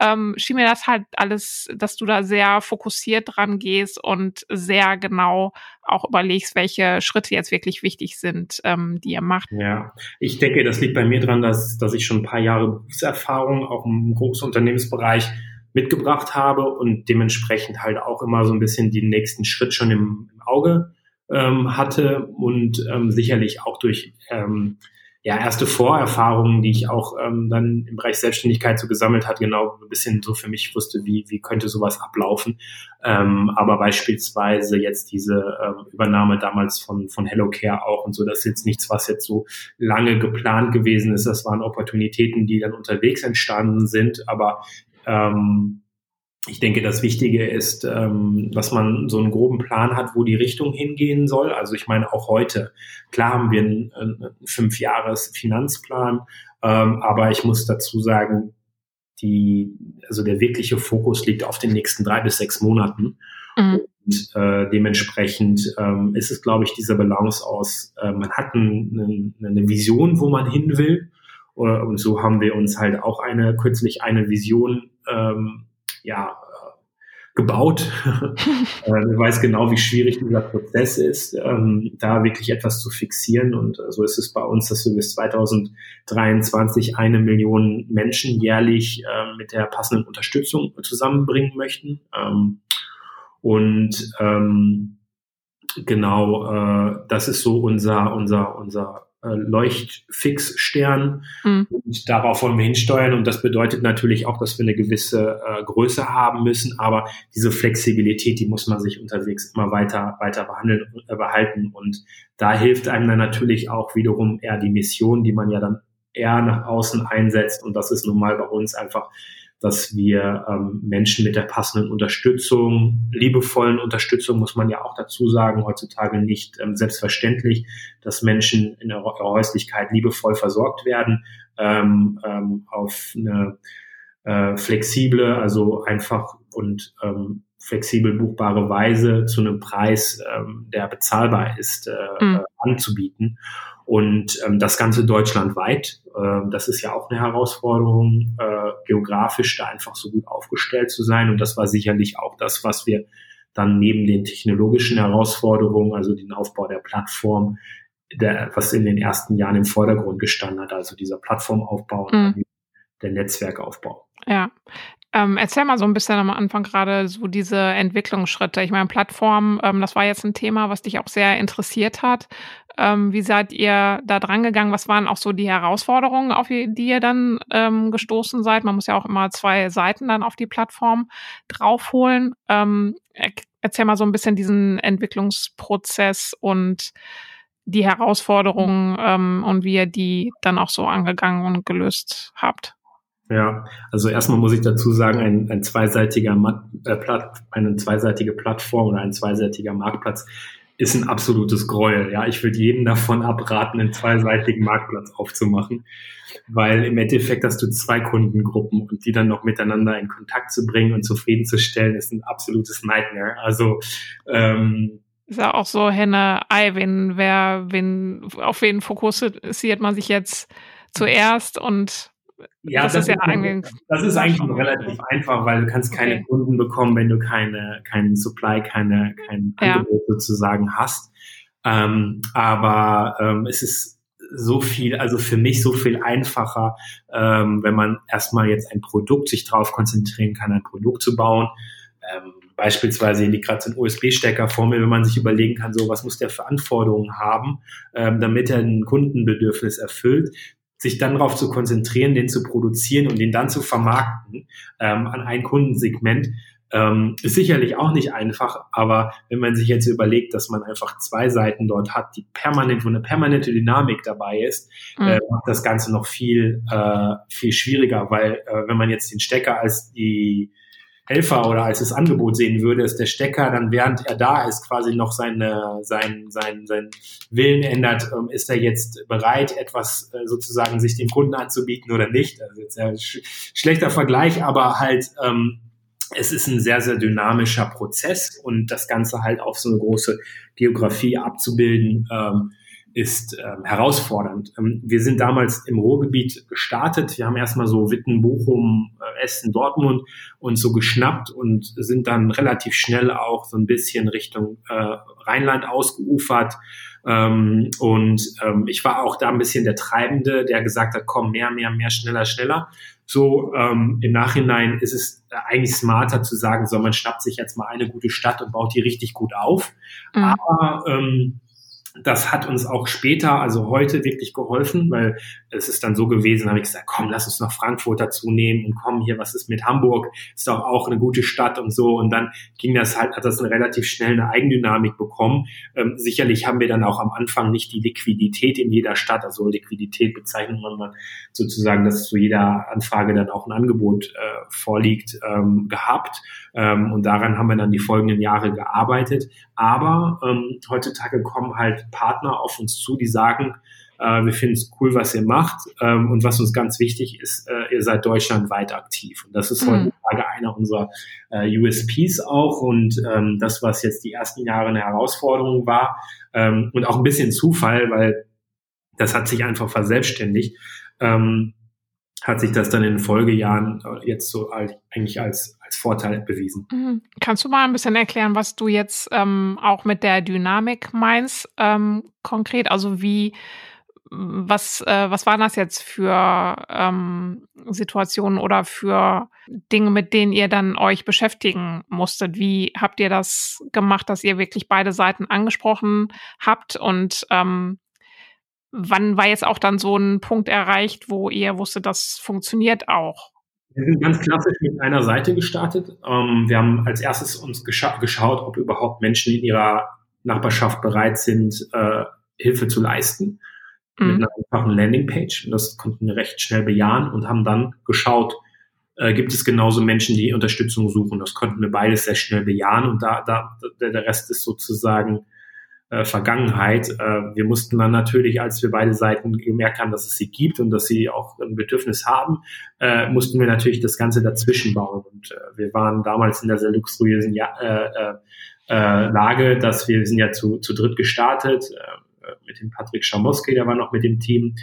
ähm, schien mir das halt alles, dass du da sehr fokussiert dran gehst und sehr genau auch überlegst, welche Schritte jetzt wirklich wichtig sind, ähm, die ihr macht. Ja, ich denke, das liegt bei mir dran, dass, dass ich schon ein paar Jahre Berufserfahrung auch im großen Unternehmensbereich mitgebracht habe und dementsprechend halt auch immer so ein bisschen den nächsten Schritt schon im, im Auge ähm, hatte und ähm, sicherlich auch durch ähm, ja, erste Vorerfahrungen, die ich auch ähm, dann im Bereich Selbstständigkeit so gesammelt hat, genau ein bisschen so für mich wusste, wie, wie könnte sowas ablaufen. Ähm, aber beispielsweise jetzt diese ähm, Übernahme damals von, von HelloCare auch und so, das ist jetzt nichts, was jetzt so lange geplant gewesen ist. Das waren Opportunitäten, die dann unterwegs entstanden sind. Aber ähm, ich denke, das Wichtige ist, ähm, dass man so einen groben Plan hat, wo die Richtung hingehen soll. Also ich meine, auch heute, klar haben wir einen, einen Fünfjahres-Finanzplan, ähm, aber ich muss dazu sagen, die, also der wirkliche Fokus liegt auf den nächsten drei bis sechs Monaten. Mhm. Und äh, dementsprechend ähm, ist es, glaube ich, diese Balance aus, äh, man hat ein, eine Vision, wo man hin will. Äh, und so haben wir uns halt auch eine, kürzlich eine Vision ähm, ja, äh, gebaut. äh, weiß genau, wie schwierig dieser Prozess ist, ähm, da wirklich etwas zu fixieren. Und äh, so ist es bei uns, dass wir bis 2023 eine Million Menschen jährlich äh, mit der passenden Unterstützung zusammenbringen möchten. Ähm, und ähm, genau, äh, das ist so unser, unser, unser Leuchtfixstern mhm. und darauf wollen wir hinsteuern. Und das bedeutet natürlich auch, dass wir eine gewisse äh, Größe haben müssen, aber diese Flexibilität, die muss man sich unterwegs immer weiter weiter behandeln, äh, behalten. Und da hilft einem dann natürlich auch wiederum eher die Mission, die man ja dann eher nach außen einsetzt. Und das ist nun mal bei uns einfach dass wir ähm, Menschen mit der passenden Unterstützung, liebevollen Unterstützung, muss man ja auch dazu sagen, heutzutage nicht ähm, selbstverständlich, dass Menschen in ihrer Häuslichkeit liebevoll versorgt werden, ähm, ähm, auf eine äh, flexible, also einfach und ähm, flexibel buchbare Weise zu einem Preis, ähm, der bezahlbar ist, äh, mhm. anzubieten. Und ähm, das Ganze deutschlandweit. Äh, das ist ja auch eine Herausforderung, äh, geografisch da einfach so gut aufgestellt zu sein. Und das war sicherlich auch das, was wir dann neben den technologischen Herausforderungen, also den Aufbau der Plattform, der, was in den ersten Jahren im Vordergrund gestanden hat, also dieser Plattformaufbau mhm. und der Netzwerkaufbau. Ja, ähm, erzähl mal so ein bisschen am Anfang gerade so diese Entwicklungsschritte. Ich meine, Plattform, ähm, das war jetzt ein Thema, was dich auch sehr interessiert hat. Ähm, wie seid ihr da dran gegangen? Was waren auch so die Herausforderungen, auf die, die ihr dann ähm, gestoßen seid? Man muss ja auch immer zwei Seiten dann auf die Plattform draufholen. Ähm, erzähl mal so ein bisschen diesen Entwicklungsprozess und die Herausforderungen ähm, und wie ihr die dann auch so angegangen und gelöst habt. Ja, also erstmal muss ich dazu sagen, ein, ein zweiseitiger äh, Platt, eine zweiseitige Plattform oder ein zweiseitiger Marktplatz ist ein absolutes Gräuel. Ja, ich würde jedem davon abraten, einen zweiseitigen Marktplatz aufzumachen, weil im Endeffekt hast du zwei Kundengruppen und die dann noch miteinander in Kontakt zu bringen und zufriedenzustellen, ist ein absolutes Nightmare. Also ähm, ist ja auch so Henne Ei, wenn wer, wenn auf wen fokussiert man sich jetzt zuerst und ja, das, das ist ja eigentlich. Das ist eigentlich relativ einfach, weil du kannst keine okay. Kunden bekommen, wenn du keine, keinen Supply, keine, kein Angebot ja. sozusagen hast. Ähm, aber ähm, es ist so viel, also für mich so viel einfacher, ähm, wenn man erstmal jetzt ein Produkt sich drauf konzentrieren kann, ein Produkt zu bauen. Ähm, beispielsweise Integration USB-Stecker vor mir, wenn man sich überlegen kann, so was muss der für Anforderungen haben, ähm, damit er ein Kundenbedürfnis erfüllt sich dann darauf zu konzentrieren, den zu produzieren und den dann zu vermarkten ähm, an ein Kundensegment, ähm, ist sicherlich auch nicht einfach, aber wenn man sich jetzt überlegt, dass man einfach zwei Seiten dort hat, die permanent, wo eine permanente Dynamik dabei ist, mhm. äh, macht das Ganze noch viel, äh, viel schwieriger, weil äh, wenn man jetzt den Stecker als die Helfer oder als das Angebot sehen würde, ist der Stecker dann, während er da ist, quasi noch seine, sein, sein, sein Willen ändert, ähm, ist er jetzt bereit, etwas äh, sozusagen sich dem Kunden anzubieten oder nicht. Also jetzt ein sch schlechter Vergleich, aber halt ähm, es ist ein sehr, sehr dynamischer Prozess und das Ganze halt auf so eine große Geografie abzubilden, ähm, ist ähm, herausfordernd. Ähm, wir sind damals im Ruhrgebiet gestartet. Wir haben erstmal so Witten, Bochum, äh, Essen, Dortmund und so geschnappt und sind dann relativ schnell auch so ein bisschen Richtung äh, Rheinland ausgeufert. Ähm, und ähm, ich war auch da ein bisschen der Treibende, der gesagt hat, komm, mehr, mehr, mehr, schneller, schneller. So ähm, im Nachhinein ist es eigentlich smarter zu sagen, so man schnappt sich jetzt mal eine gute Stadt und baut die richtig gut auf. Mhm. Aber ähm, das hat uns auch später, also heute wirklich geholfen, weil es ist dann so gewesen, habe ich gesagt, komm, lass uns noch Frankfurt dazu nehmen und komm hier, was ist mit Hamburg? Ist doch auch eine gute Stadt und so. Und dann ging das halt, hat das eine relativ schnell eine Eigendynamik bekommen. Ähm, sicherlich haben wir dann auch am Anfang nicht die Liquidität in jeder Stadt, also Liquidität bezeichnet man sozusagen, dass zu jeder Anfrage dann auch ein Angebot äh, vorliegt, ähm, gehabt. Ähm, und daran haben wir dann die folgenden Jahre gearbeitet. Aber ähm, heutzutage kommen halt Partner auf uns zu, die sagen, äh, wir finden es cool, was ihr macht. Ähm, und was uns ganz wichtig ist, äh, ihr seid deutschlandweit aktiv. Und das ist mhm. heutzutage einer unserer äh, USPs auch. Und ähm, das, was jetzt die ersten Jahre eine Herausforderung war ähm, und auch ein bisschen Zufall, weil das hat sich einfach verselbstständigt. Ähm, hat sich das dann in den Folgejahren äh, jetzt so eigentlich als, als Vorteil bewiesen. Mhm. Kannst du mal ein bisschen erklären, was du jetzt ähm, auch mit der Dynamik meinst, ähm, konkret? Also wie, was, äh, was waren das jetzt für ähm, Situationen oder für Dinge, mit denen ihr dann euch beschäftigen musstet? Wie habt ihr das gemacht, dass ihr wirklich beide Seiten angesprochen habt und ähm, wann war jetzt auch dann so ein Punkt erreicht, wo ihr wusstet, das funktioniert auch? Wir sind ganz klassisch mit einer Seite gestartet. Ähm, wir haben als erstes uns gescha geschaut, ob überhaupt Menschen in ihrer Nachbarschaft bereit sind, äh, Hilfe zu leisten. Mhm. Mit einer einfachen Landingpage. Und das konnten wir recht schnell bejahen und haben dann geschaut, äh, gibt es genauso Menschen, die Unterstützung suchen. Das konnten wir beides sehr schnell bejahen und da, da der Rest ist sozusagen äh, Vergangenheit. Äh, wir mussten dann natürlich, als wir beide Seiten gemerkt haben, dass es sie gibt und dass sie auch ein Bedürfnis haben, äh, mussten wir natürlich das Ganze dazwischen bauen. Und äh, wir waren damals in der sehr luxuriösen ja äh, äh, äh, Lage, dass wir sind ja zu, zu dritt gestartet äh, mit dem Patrick Schamoski, der war noch mit dem Team,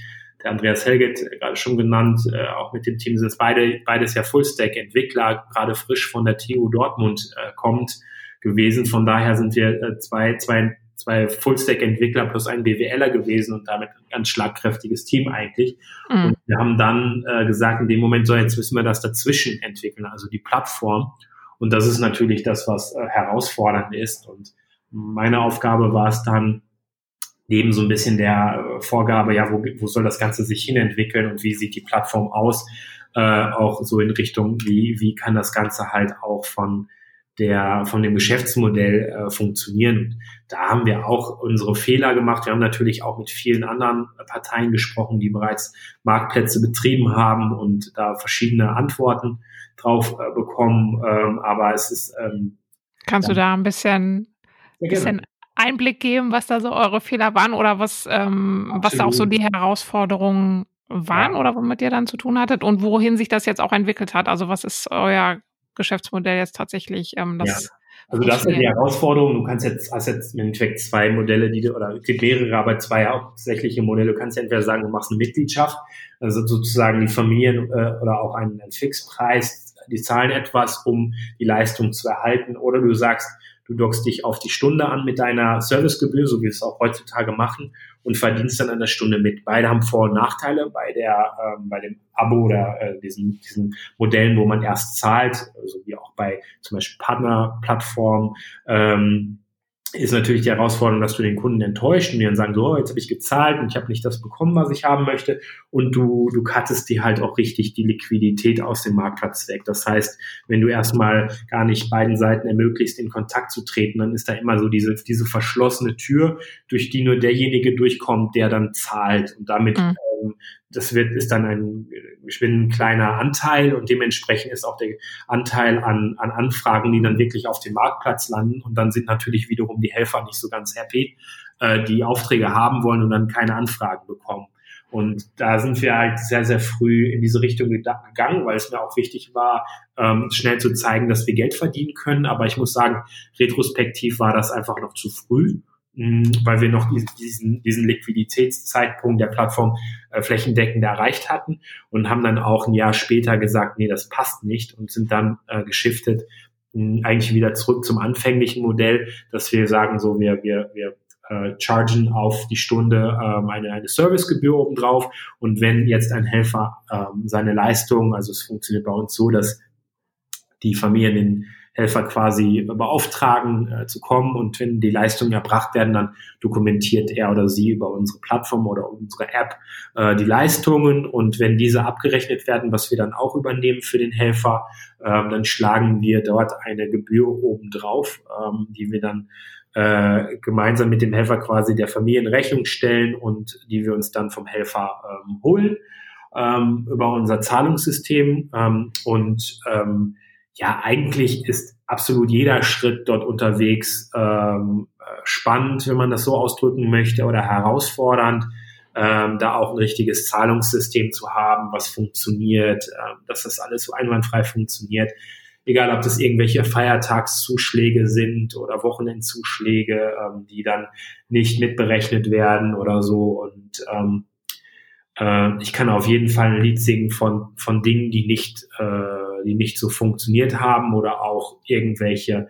der Andreas Helget, äh, gerade schon genannt, äh, auch mit dem Team sind es beide, beides ja Fullstack-Entwickler, gerade frisch von der TU Dortmund äh, kommt gewesen. Von daher sind wir äh, zwei, zwei zwei Full-Stack-Entwickler plus ein BWLer gewesen und damit ein ganz schlagkräftiges Team eigentlich. Mhm. Und wir haben dann äh, gesagt, in dem Moment, so jetzt müssen wir das dazwischen entwickeln, also die Plattform. Und das ist natürlich das, was äh, herausfordernd ist. Und meine Aufgabe war es dann, neben so ein bisschen der äh, Vorgabe, ja, wo, wo soll das Ganze sich hinentwickeln und wie sieht die Plattform aus, äh, auch so in Richtung, wie, wie kann das Ganze halt auch von der von dem Geschäftsmodell äh, funktionieren. Da haben wir auch unsere Fehler gemacht. Wir haben natürlich auch mit vielen anderen Parteien gesprochen, die bereits Marktplätze betrieben haben und da verschiedene Antworten drauf äh, bekommen. Ähm, aber es ist ähm, Kannst ja, du da ein bisschen, bisschen Einblick geben, was da so eure Fehler waren oder was, ähm, was da auch so die Herausforderungen waren ja. oder womit ihr dann zu tun hattet und wohin sich das jetzt auch entwickelt hat? Also was ist euer Geschäftsmodell jetzt tatsächlich ähm, das. Ja. Also das ist die Herausforderung. Du kannst jetzt, hast jetzt im Endeffekt zwei Modelle, die du, oder es gibt mehrere, aber zwei hauptsächliche Modelle. Du kannst entweder sagen, du machst eine Mitgliedschaft, also sozusagen die Familien äh, oder auch einen, einen Fixpreis, die zahlen etwas, um die Leistung zu erhalten. Oder du sagst, du dockst dich auf die Stunde an mit deiner Servicegebühr, so wie wir es auch heutzutage machen, und verdienst dann an der Stunde mit. Beide haben Vor- und Nachteile bei der, ähm, bei dem Abo oder äh, diesen, diesen Modellen, wo man erst zahlt, also wie auch bei zum Beispiel Partnerplattformen. Ähm, ist natürlich die Herausforderung, dass du den Kunden enttäuscht und die dann sagen, so, oh, jetzt habe ich gezahlt und ich habe nicht das bekommen, was ich haben möchte. Und du, du cuttest die halt auch richtig die Liquidität aus dem Marktplatz weg. Das heißt, wenn du erstmal gar nicht beiden Seiten ermöglicht, in Kontakt zu treten, dann ist da immer so diese, diese verschlossene Tür, durch die nur derjenige durchkommt, der dann zahlt. Und damit mhm. ähm, das wird, ist dann ein ein kleiner Anteil und dementsprechend ist auch der Anteil an, an Anfragen, die dann wirklich auf dem Marktplatz landen und dann sind natürlich wiederum die Helfer nicht so ganz happy, äh, die Aufträge haben wollen und dann keine Anfragen bekommen. Und da sind wir halt sehr, sehr früh in diese Richtung gegangen, weil es mir auch wichtig war, ähm, schnell zu zeigen, dass wir Geld verdienen können. Aber ich muss sagen, retrospektiv war das einfach noch zu früh. Mhm, weil wir noch diesen, diesen Liquiditätszeitpunkt der Plattform äh, flächendeckend erreicht hatten und haben dann auch ein Jahr später gesagt, nee, das passt nicht und sind dann äh, geschiftet mh, eigentlich wieder zurück zum anfänglichen Modell, dass wir sagen, so wir, wir, wir äh, chargen auf die Stunde ähm, eine, eine Servicegebühr obendrauf und wenn jetzt ein Helfer ähm, seine Leistung, also es funktioniert bei uns so, dass die Familien in Helfer quasi beauftragen äh, zu kommen. Und wenn die Leistungen erbracht werden, dann dokumentiert er oder sie über unsere Plattform oder unsere App äh, die Leistungen. Und wenn diese abgerechnet werden, was wir dann auch übernehmen für den Helfer, äh, dann schlagen wir dort eine Gebühr obendrauf, ähm, die wir dann äh, gemeinsam mit dem Helfer quasi der Familie in Rechnung stellen und die wir uns dann vom Helfer ähm, holen ähm, über unser Zahlungssystem ähm, und ähm, ja, eigentlich ist absolut jeder Schritt dort unterwegs ähm, äh, spannend, wenn man das so ausdrücken möchte, oder herausfordernd, ähm, da auch ein richtiges Zahlungssystem zu haben, was funktioniert, ähm, dass das alles so einwandfrei funktioniert. Egal, ob das irgendwelche Feiertagszuschläge sind oder Wochenendzuschläge, ähm, die dann nicht mitberechnet werden oder so. Und ähm, äh, ich kann auf jeden Fall ein Lied singen von, von Dingen, die nicht äh, die nicht so funktioniert haben oder auch irgendwelche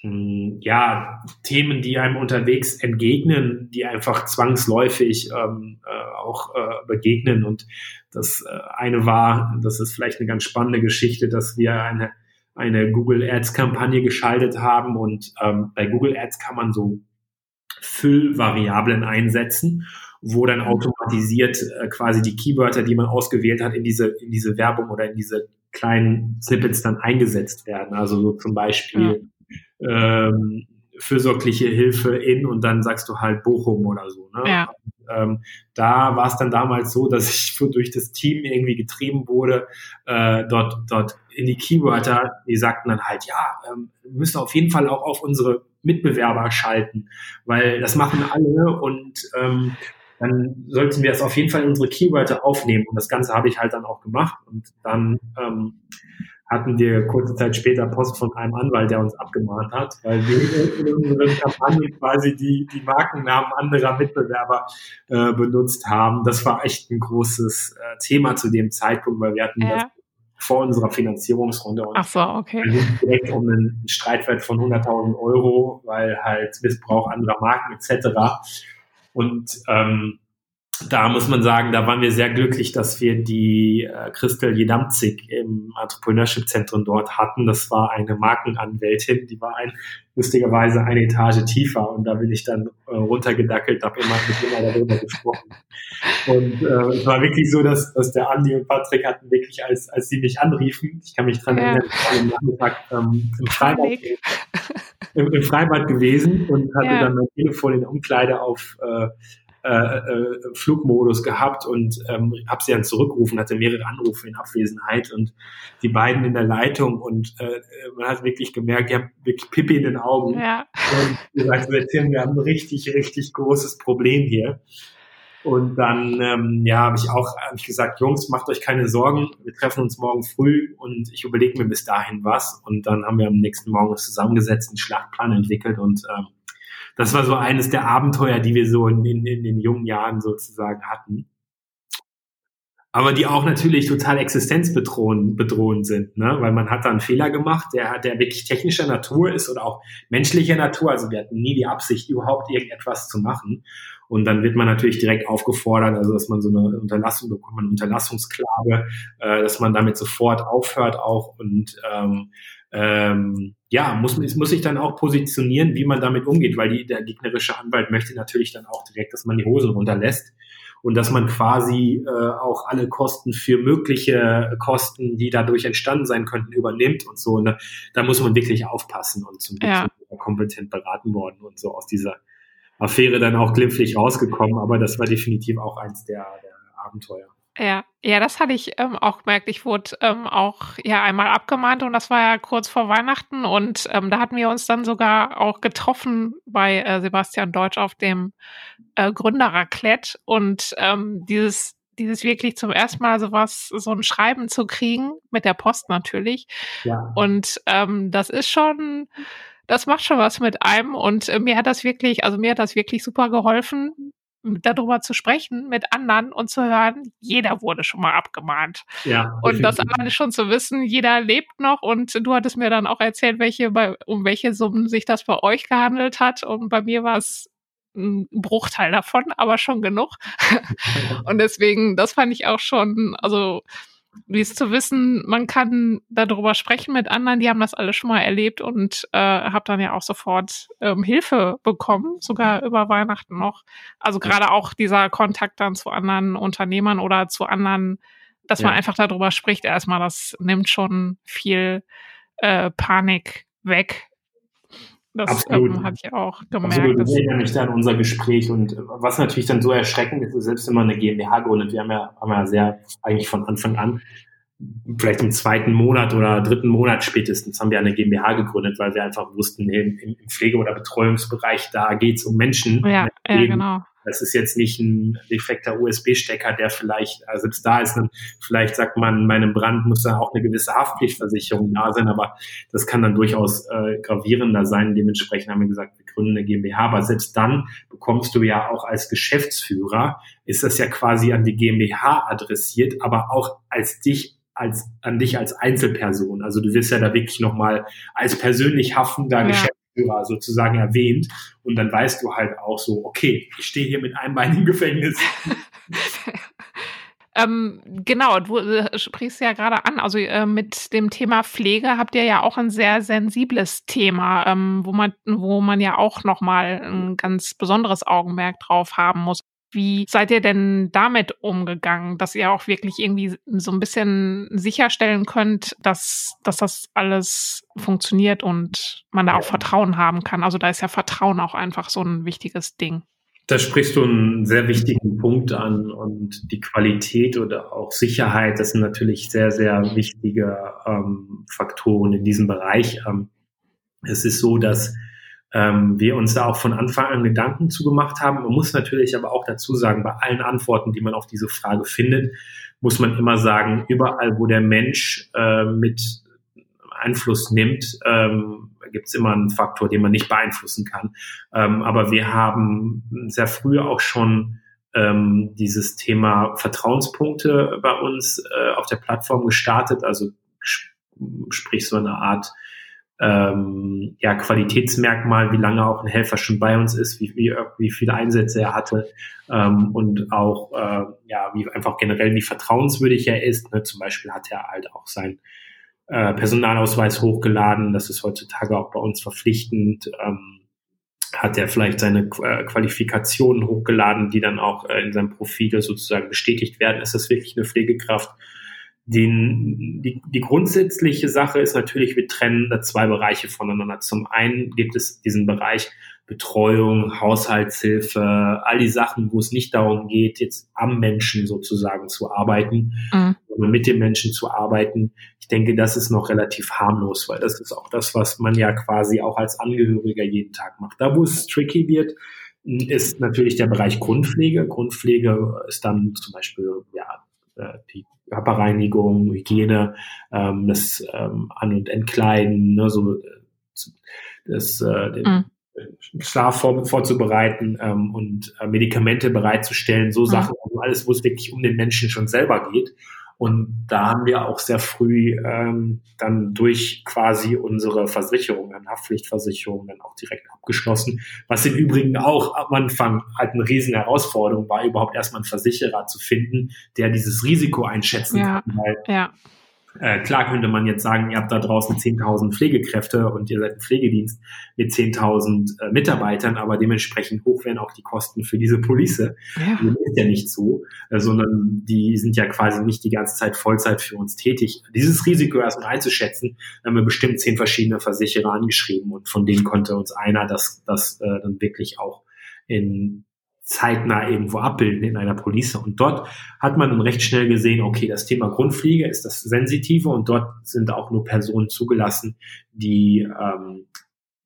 hm, ja, Themen, die einem unterwegs entgegnen, die einfach zwangsläufig ähm, äh, auch äh, begegnen. Und das äh, eine war, das ist vielleicht eine ganz spannende Geschichte, dass wir eine, eine Google Ads Kampagne geschaltet haben und ähm, bei Google Ads kann man so Füllvariablen einsetzen wo dann automatisiert äh, quasi die Keywörter, die man ausgewählt hat, in diese, in diese Werbung oder in diese kleinen Snippets dann eingesetzt werden. Also so zum Beispiel ja. ähm, fürsorgliche Hilfe in und dann sagst du halt Bochum oder so. Ne? Ja. ähm, da war es dann damals so, dass ich durch das Team irgendwie getrieben wurde, äh, dort, dort in die Keywörter, die sagten dann halt, ja, ähm, wir müssen auf jeden Fall auch auf unsere Mitbewerber schalten, weil das machen alle und ähm, dann sollten wir es auf jeden Fall in unsere Keywörter aufnehmen. Und das Ganze habe ich halt dann auch gemacht. Und dann ähm, hatten wir kurze Zeit später Post von einem Anwalt, der uns abgemahnt hat, weil wir in unseren Kampagnen quasi die, die Markennamen anderer Mitbewerber äh, benutzt haben. Das war echt ein großes äh, Thema zu dem Zeitpunkt, weil wir hatten ja. das vor unserer Finanzierungsrunde und Ach so, okay. direkt um einen Streitwert von 100.000 Euro, weil halt Missbrauch anderer Marken etc. Und ähm, da muss man sagen, da waren wir sehr glücklich, dass wir die äh, Christel Jedamzig im Entrepreneurship Zentrum dort hatten. Das war eine Markenanwältin, die war ein, lustigerweise eine Etage tiefer und da bin ich dann äh, runtergedackelt, habe immer mit immer darüber gesprochen. Und äh, es war wirklich so, dass, dass der Andi und Patrick hatten wirklich, als, als sie mich anriefen, ich kann mich dran ja. erinnern, am Nachmittag ähm, im, Freibad, im, im, Freibad gewesen und hatte ja. dann mein Telefon in Umkleide auf äh, äh, äh, Flugmodus gehabt und ähm, habe sie dann zurückgerufen, hatte mehrere Anrufe in Abwesenheit und die beiden in der Leitung und äh, man hat wirklich gemerkt, ich habe wirklich Pippi in den Augen ja. und gesagt, wir haben ein richtig, richtig großes Problem hier. Und dann ähm, ja, habe ich auch hab ich gesagt, Jungs, macht euch keine Sorgen, wir treffen uns morgen früh und ich überlege mir bis dahin was. Und dann haben wir am nächsten Morgen uns zusammengesetzt, einen Schlachtplan entwickelt und ähm, das war so eines der Abenteuer, die wir so in, in, in den jungen Jahren sozusagen hatten. Aber die auch natürlich total existenzbedrohend bedrohend sind, ne? weil man hat da einen Fehler gemacht, der, der wirklich technischer Natur ist oder auch menschlicher Natur. Also wir hatten nie die Absicht, überhaupt irgendetwas zu machen. Und dann wird man natürlich direkt aufgefordert, also dass man so eine Unterlassung bekommt, eine Unterlassungsklage, äh, dass man damit sofort aufhört auch und ähm, ähm, ja, muss, muss sich dann auch positionieren, wie man damit umgeht, weil die, der gegnerische Anwalt möchte natürlich dann auch direkt, dass man die Hosen runterlässt und dass man quasi äh, auch alle Kosten für mögliche Kosten, die dadurch entstanden sein könnten, übernimmt und so. Ne? Da muss man wirklich aufpassen und zum Glück ja. kompetent beraten worden und so aus dieser Affäre dann auch glimpflich rausgekommen, aber das war definitiv auch eins der, der Abenteuer. Ja, ja, das hatte ich ähm, auch gemerkt. Ich wurde ähm, auch ja einmal abgemahnt und das war ja kurz vor Weihnachten und ähm, da hatten wir uns dann sogar auch getroffen bei äh, Sebastian Deutsch auf dem äh, Gründerraclette und ähm, dieses dieses wirklich zum ersten Mal sowas, so ein Schreiben zu kriegen, mit der Post natürlich. Ja. Und ähm, das ist schon, das macht schon was mit einem. Und äh, mir hat das wirklich, also mir hat das wirklich super geholfen, darüber zu sprechen mit anderen und zu hören, jeder wurde schon mal abgemahnt. Ja, und das alleine schon zu wissen, jeder lebt noch und du hattest mir dann auch erzählt, welche, bei, um welche Summen sich das bei euch gehandelt hat und bei mir war es ein Bruchteil davon, aber schon genug. und deswegen, das fand ich auch schon, also wie es zu wissen, man kann darüber sprechen mit anderen, die haben das alles schon mal erlebt und äh, habe dann ja auch sofort ähm, Hilfe bekommen, sogar über Weihnachten noch. Also gerade auch dieser Kontakt dann zu anderen Unternehmern oder zu anderen, dass ja. man einfach darüber spricht, erstmal, das nimmt schon viel äh, Panik weg, das Absolut. Ähm, habe ich auch gemerkt. Absolut. Ich erinnere mich da an unser Gespräch und was natürlich dann so erschreckend ist, ist selbst wenn man eine GmbH gründet, wir haben ja, haben ja sehr eigentlich von Anfang an, vielleicht im zweiten Monat oder dritten Monat spätestens haben wir eine GmbH gegründet, weil wir einfach wussten, im, im Pflege- oder Betreuungsbereich, da geht es um Menschen. Ja, ja genau. Das ist jetzt nicht ein defekter USB-Stecker, der vielleicht, also selbst da ist, dann, vielleicht sagt man, bei einem Brand muss da auch eine gewisse Haftpflichtversicherung da sein, aber das kann dann durchaus äh, gravierender sein. Dementsprechend haben wir gesagt, wir gründen eine GmbH, aber selbst dann bekommst du ja auch als Geschäftsführer, ist das ja quasi an die GmbH adressiert, aber auch als dich als an dich als Einzelperson. Also du wirst ja da wirklich nochmal als persönlich haftender ja. Führer sozusagen erwähnt. Und dann weißt du halt auch so, okay, ich stehe hier mit einem Bein im Gefängnis. Ähm, genau, du äh, sprichst ja gerade an, also äh, mit dem Thema Pflege habt ihr ja auch ein sehr sensibles Thema, ähm, wo man, wo man ja auch nochmal ein ganz besonderes Augenmerk drauf haben muss. Wie seid ihr denn damit umgegangen, dass ihr auch wirklich irgendwie so ein bisschen sicherstellen könnt, dass, dass das alles funktioniert und man da auch Vertrauen haben kann? Also da ist ja Vertrauen auch einfach so ein wichtiges Ding. Da sprichst du einen sehr wichtigen Punkt an und die Qualität oder auch Sicherheit, das sind natürlich sehr, sehr wichtige ähm, Faktoren in diesem Bereich. Ähm, es ist so, dass ähm, wir uns da auch von Anfang an Gedanken zugemacht haben. Man muss natürlich aber auch dazu sagen, bei allen Antworten, die man auf diese Frage findet, muss man immer sagen, überall, wo der Mensch äh, mit Einfluss nimmt, ähm, gibt es immer einen Faktor, den man nicht beeinflussen kann. Ähm, aber wir haben sehr früh auch schon ähm, dieses Thema Vertrauenspunkte bei uns äh, auf der Plattform gestartet, also sprich so eine Art ähm, ja, Qualitätsmerkmal, wie lange auch ein Helfer schon bei uns ist, wie, wie, wie viele Einsätze er hatte ähm, und auch äh, ja, wie einfach generell wie vertrauenswürdig er ist. Ne? Zum Beispiel hat er halt auch sein äh, Personalausweis hochgeladen. Das ist heutzutage auch bei uns verpflichtend. Ähm, hat er vielleicht seine äh, Qualifikationen hochgeladen, die dann auch äh, in seinem Profil sozusagen bestätigt werden. Ist das wirklich eine Pflegekraft? Den, die, die grundsätzliche Sache ist natürlich, wir trennen da zwei Bereiche voneinander. Zum einen gibt es diesen Bereich Betreuung, Haushaltshilfe, all die Sachen, wo es nicht darum geht, jetzt am Menschen sozusagen zu arbeiten, mhm. sondern mit dem Menschen zu arbeiten. Ich denke, das ist noch relativ harmlos, weil das ist auch das, was man ja quasi auch als Angehöriger jeden Tag macht. Da, wo es tricky wird, ist natürlich der Bereich Grundpflege. Grundpflege ist dann zum Beispiel ja, äh, die Körperreinigung, Hygiene, ähm, das ähm, An- und Entkleiden, ne, so äh, das, äh, den mhm. Schlaf vor, vorzubereiten ähm, und äh, Medikamente bereitzustellen, so mhm. Sachen, also alles, wo es wirklich um den Menschen schon selber geht. Und da haben wir auch sehr früh ähm, dann durch quasi unsere Versicherungen, Haftpflichtversicherungen dann auch direkt abgeschlossen. Was im Übrigen auch am Anfang halt eine riesen Herausforderung war, überhaupt erstmal einen Versicherer zu finden, der dieses Risiko einschätzen ja, kann. Weil ja. Äh, klar könnte man jetzt sagen, ihr habt da draußen 10.000 Pflegekräfte und ihr seid ein Pflegedienst mit 10.000 äh, Mitarbeitern, aber dementsprechend hoch wären auch die Kosten für diese Police. Ja. Das ist ja nicht so, äh, sondern die sind ja quasi nicht die ganze Zeit Vollzeit für uns tätig. Dieses Risiko erstmal einzuschätzen, haben wir bestimmt zehn verschiedene Versicherer angeschrieben und von denen konnte uns einer das, das äh, dann wirklich auch in zeitnah irgendwo abbilden in einer Police. Und dort hat man dann recht schnell gesehen, okay, das Thema Grundpflege ist das Sensitive und dort sind auch nur Personen zugelassen, die ähm,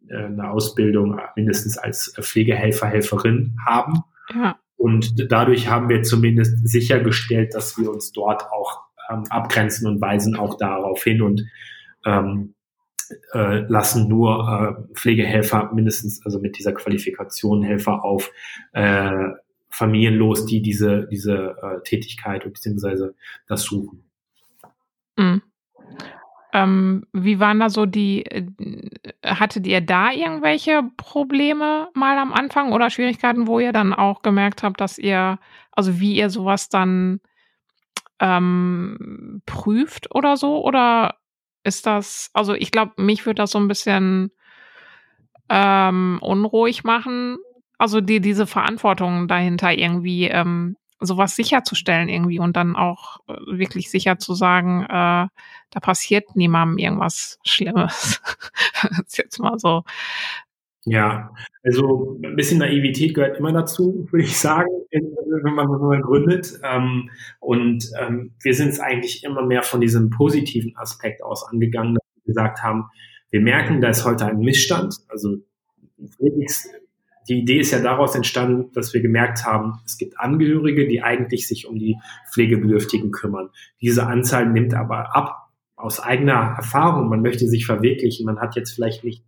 äh, eine Ausbildung mindestens als Pflegehelfer, Helferin haben. Ja. Und dadurch haben wir zumindest sichergestellt, dass wir uns dort auch ähm, abgrenzen und weisen auch darauf hin und ähm, äh, lassen nur äh, Pflegehelfer mindestens, also mit dieser Qualifikation Helfer auf äh, Familien los, die diese, diese äh, Tätigkeit bzw. das suchen. Mhm. Ähm, wie waren da so die, äh, hattet ihr da irgendwelche Probleme mal am Anfang oder Schwierigkeiten, wo ihr dann auch gemerkt habt, dass ihr, also wie ihr sowas dann ähm, prüft oder so? Oder ist das, also ich glaube, mich würde das so ein bisschen ähm, unruhig machen. Also die, diese Verantwortung dahinter irgendwie ähm, sowas sicherzustellen irgendwie und dann auch äh, wirklich sicher zu sagen, äh, da passiert niemandem irgendwas Schlimmes. das ist jetzt mal so ja, also ein bisschen Naivität gehört immer dazu, würde ich sagen, wenn man, wenn man gründet. Ähm, und ähm, wir sind es eigentlich immer mehr von diesem positiven Aspekt aus angegangen, dass wir gesagt haben, wir merken, da ist heute ein Missstand. Also die Idee ist ja daraus entstanden, dass wir gemerkt haben, es gibt Angehörige, die eigentlich sich um die Pflegebedürftigen kümmern. Diese Anzahl nimmt aber ab aus eigener Erfahrung. Man möchte sich verwirklichen. Man hat jetzt vielleicht nicht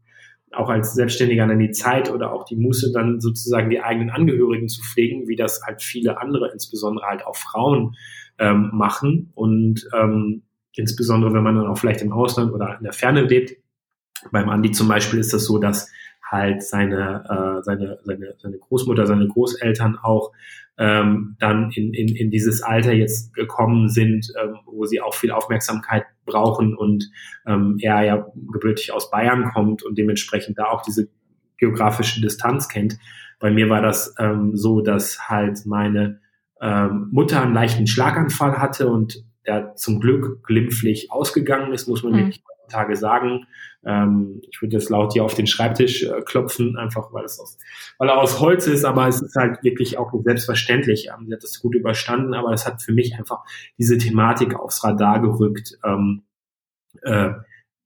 auch als Selbstständiger dann die Zeit oder auch die Muße, dann sozusagen die eigenen Angehörigen zu pflegen, wie das halt viele andere, insbesondere halt auch Frauen ähm, machen. Und ähm, insbesondere, wenn man dann auch vielleicht im Ausland oder in der Ferne lebt. Beim Andi zum Beispiel ist das so, dass halt seine, äh, seine, seine, seine Großmutter, seine Großeltern auch ähm, dann in, in, in dieses Alter jetzt gekommen sind, ähm, wo sie auch viel Aufmerksamkeit brauchen und ähm, er ja gebürtig aus Bayern kommt und dementsprechend da auch diese geografische Distanz kennt, bei mir war das ähm, so, dass halt meine ähm, Mutter einen leichten Schlaganfall hatte und der zum Glück glimpflich ausgegangen ist, muss man mhm. wirklich Tage sagen. Ähm, ich würde jetzt laut hier auf den Schreibtisch äh, klopfen, einfach weil es aus, weil er aus Holz ist, aber es ist halt wirklich auch selbstverständlich. Ähm, sie hat das gut überstanden, aber es hat für mich einfach diese Thematik aufs Radar gerückt, ähm, äh,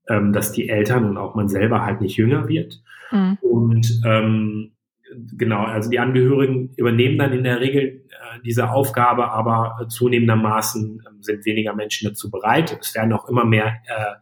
ähm, dass die Eltern und auch man selber halt nicht jünger wird. Mhm. Und ähm, genau, also die Angehörigen übernehmen dann in der Regel äh, diese Aufgabe, aber zunehmendermaßen äh, sind weniger Menschen dazu bereit. Es werden auch immer mehr äh,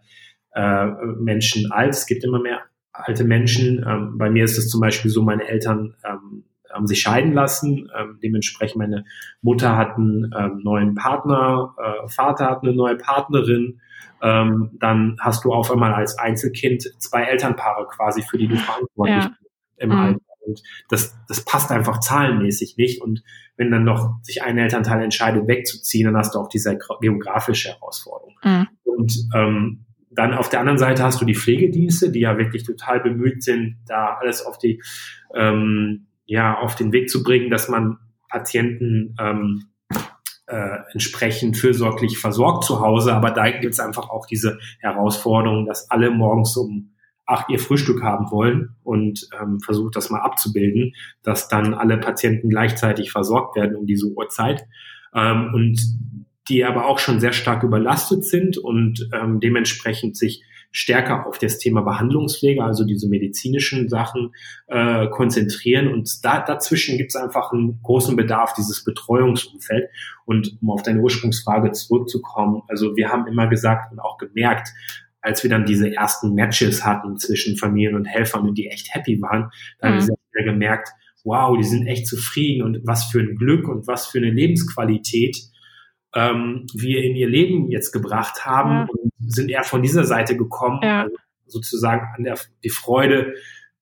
äh, Menschen alt. Es gibt immer mehr alte Menschen. Ähm, bei mir ist es zum Beispiel so, meine Eltern ähm, haben sich scheiden lassen. Ähm, dementsprechend meine Mutter hat einen ähm, neuen Partner, äh, Vater hat eine neue Partnerin. Ähm, dann hast du auf einmal als Einzelkind zwei Elternpaare quasi, für die du verantwortlich ja. bist im mhm. Alter. Und das, das passt einfach zahlenmäßig nicht. Und wenn dann noch sich ein Elternteil entscheidet, wegzuziehen, dann hast du auch diese geografische Herausforderung. Mhm. Und ähm, dann auf der anderen Seite hast du die Pflegedienste, die ja wirklich total bemüht sind, da alles auf die ähm, ja auf den Weg zu bringen, dass man Patienten ähm, äh, entsprechend fürsorglich versorgt zu Hause. Aber da gibt es einfach auch diese Herausforderung, dass alle morgens um acht ihr Frühstück haben wollen und ähm, versucht das mal abzubilden, dass dann alle Patienten gleichzeitig versorgt werden um diese Uhrzeit ähm, und die aber auch schon sehr stark überlastet sind und ähm, dementsprechend sich stärker auf das Thema Behandlungspflege, also diese medizinischen Sachen äh, konzentrieren. Und da, dazwischen gibt es einfach einen großen Bedarf, dieses Betreuungsumfeld. Und um auf deine Ursprungsfrage zurückzukommen, also wir haben immer gesagt und auch gemerkt, als wir dann diese ersten Matches hatten zwischen Familien und Helfern und die echt happy waren, da mhm. haben wir sehr schnell gemerkt, wow, die sind echt zufrieden und was für ein Glück und was für eine Lebensqualität ähm, wir in ihr Leben jetzt gebracht haben ja. und sind eher von dieser Seite gekommen, ja. also sozusagen an der die Freude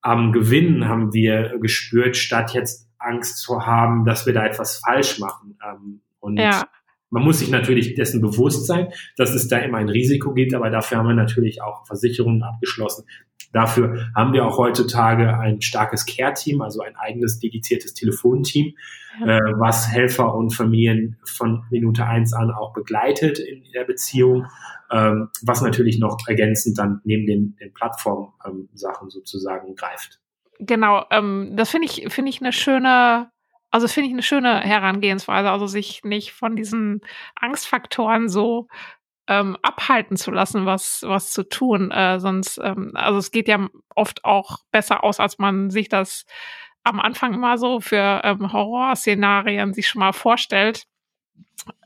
am Gewinnen haben wir gespürt, statt jetzt Angst zu haben, dass wir da etwas falsch machen. Ähm, und ja. Man muss sich natürlich dessen bewusst sein, dass es da immer ein Risiko gibt, aber dafür haben wir natürlich auch Versicherungen abgeschlossen. Dafür haben wir auch heutzutage ein starkes Care-Team, also ein eigenes dediziertes Telefonteam, ja. äh, was Helfer und Familien von Minute eins an auch begleitet in der Beziehung, ähm, was natürlich noch ergänzend dann neben den, den Plattform-Sachen ähm, sozusagen greift. Genau, ähm, das finde ich, finde ich eine schöne also finde ich eine schöne Herangehensweise, also sich nicht von diesen Angstfaktoren so ähm, abhalten zu lassen, was, was zu tun. Äh, sonst, ähm, also es geht ja oft auch besser aus, als man sich das am Anfang immer so für ähm, Horrorszenarien sich schon mal vorstellt.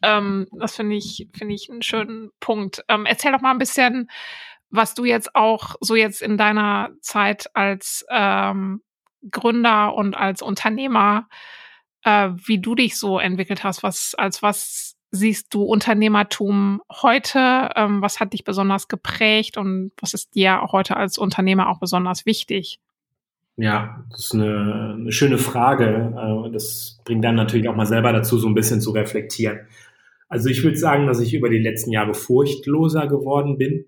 Ähm, das finde ich, finde ich einen schönen Punkt. Ähm, erzähl doch mal ein bisschen, was du jetzt auch so jetzt in deiner Zeit als ähm, Gründer und als Unternehmer äh, wie du dich so entwickelt hast. Was, als was siehst du Unternehmertum heute? Ähm, was hat dich besonders geprägt und was ist dir heute als Unternehmer auch besonders wichtig? Ja, das ist eine, eine schöne Frage. Äh, das bringt dann natürlich auch mal selber dazu, so ein bisschen zu reflektieren. Also ich würde sagen, dass ich über die letzten Jahre furchtloser geworden bin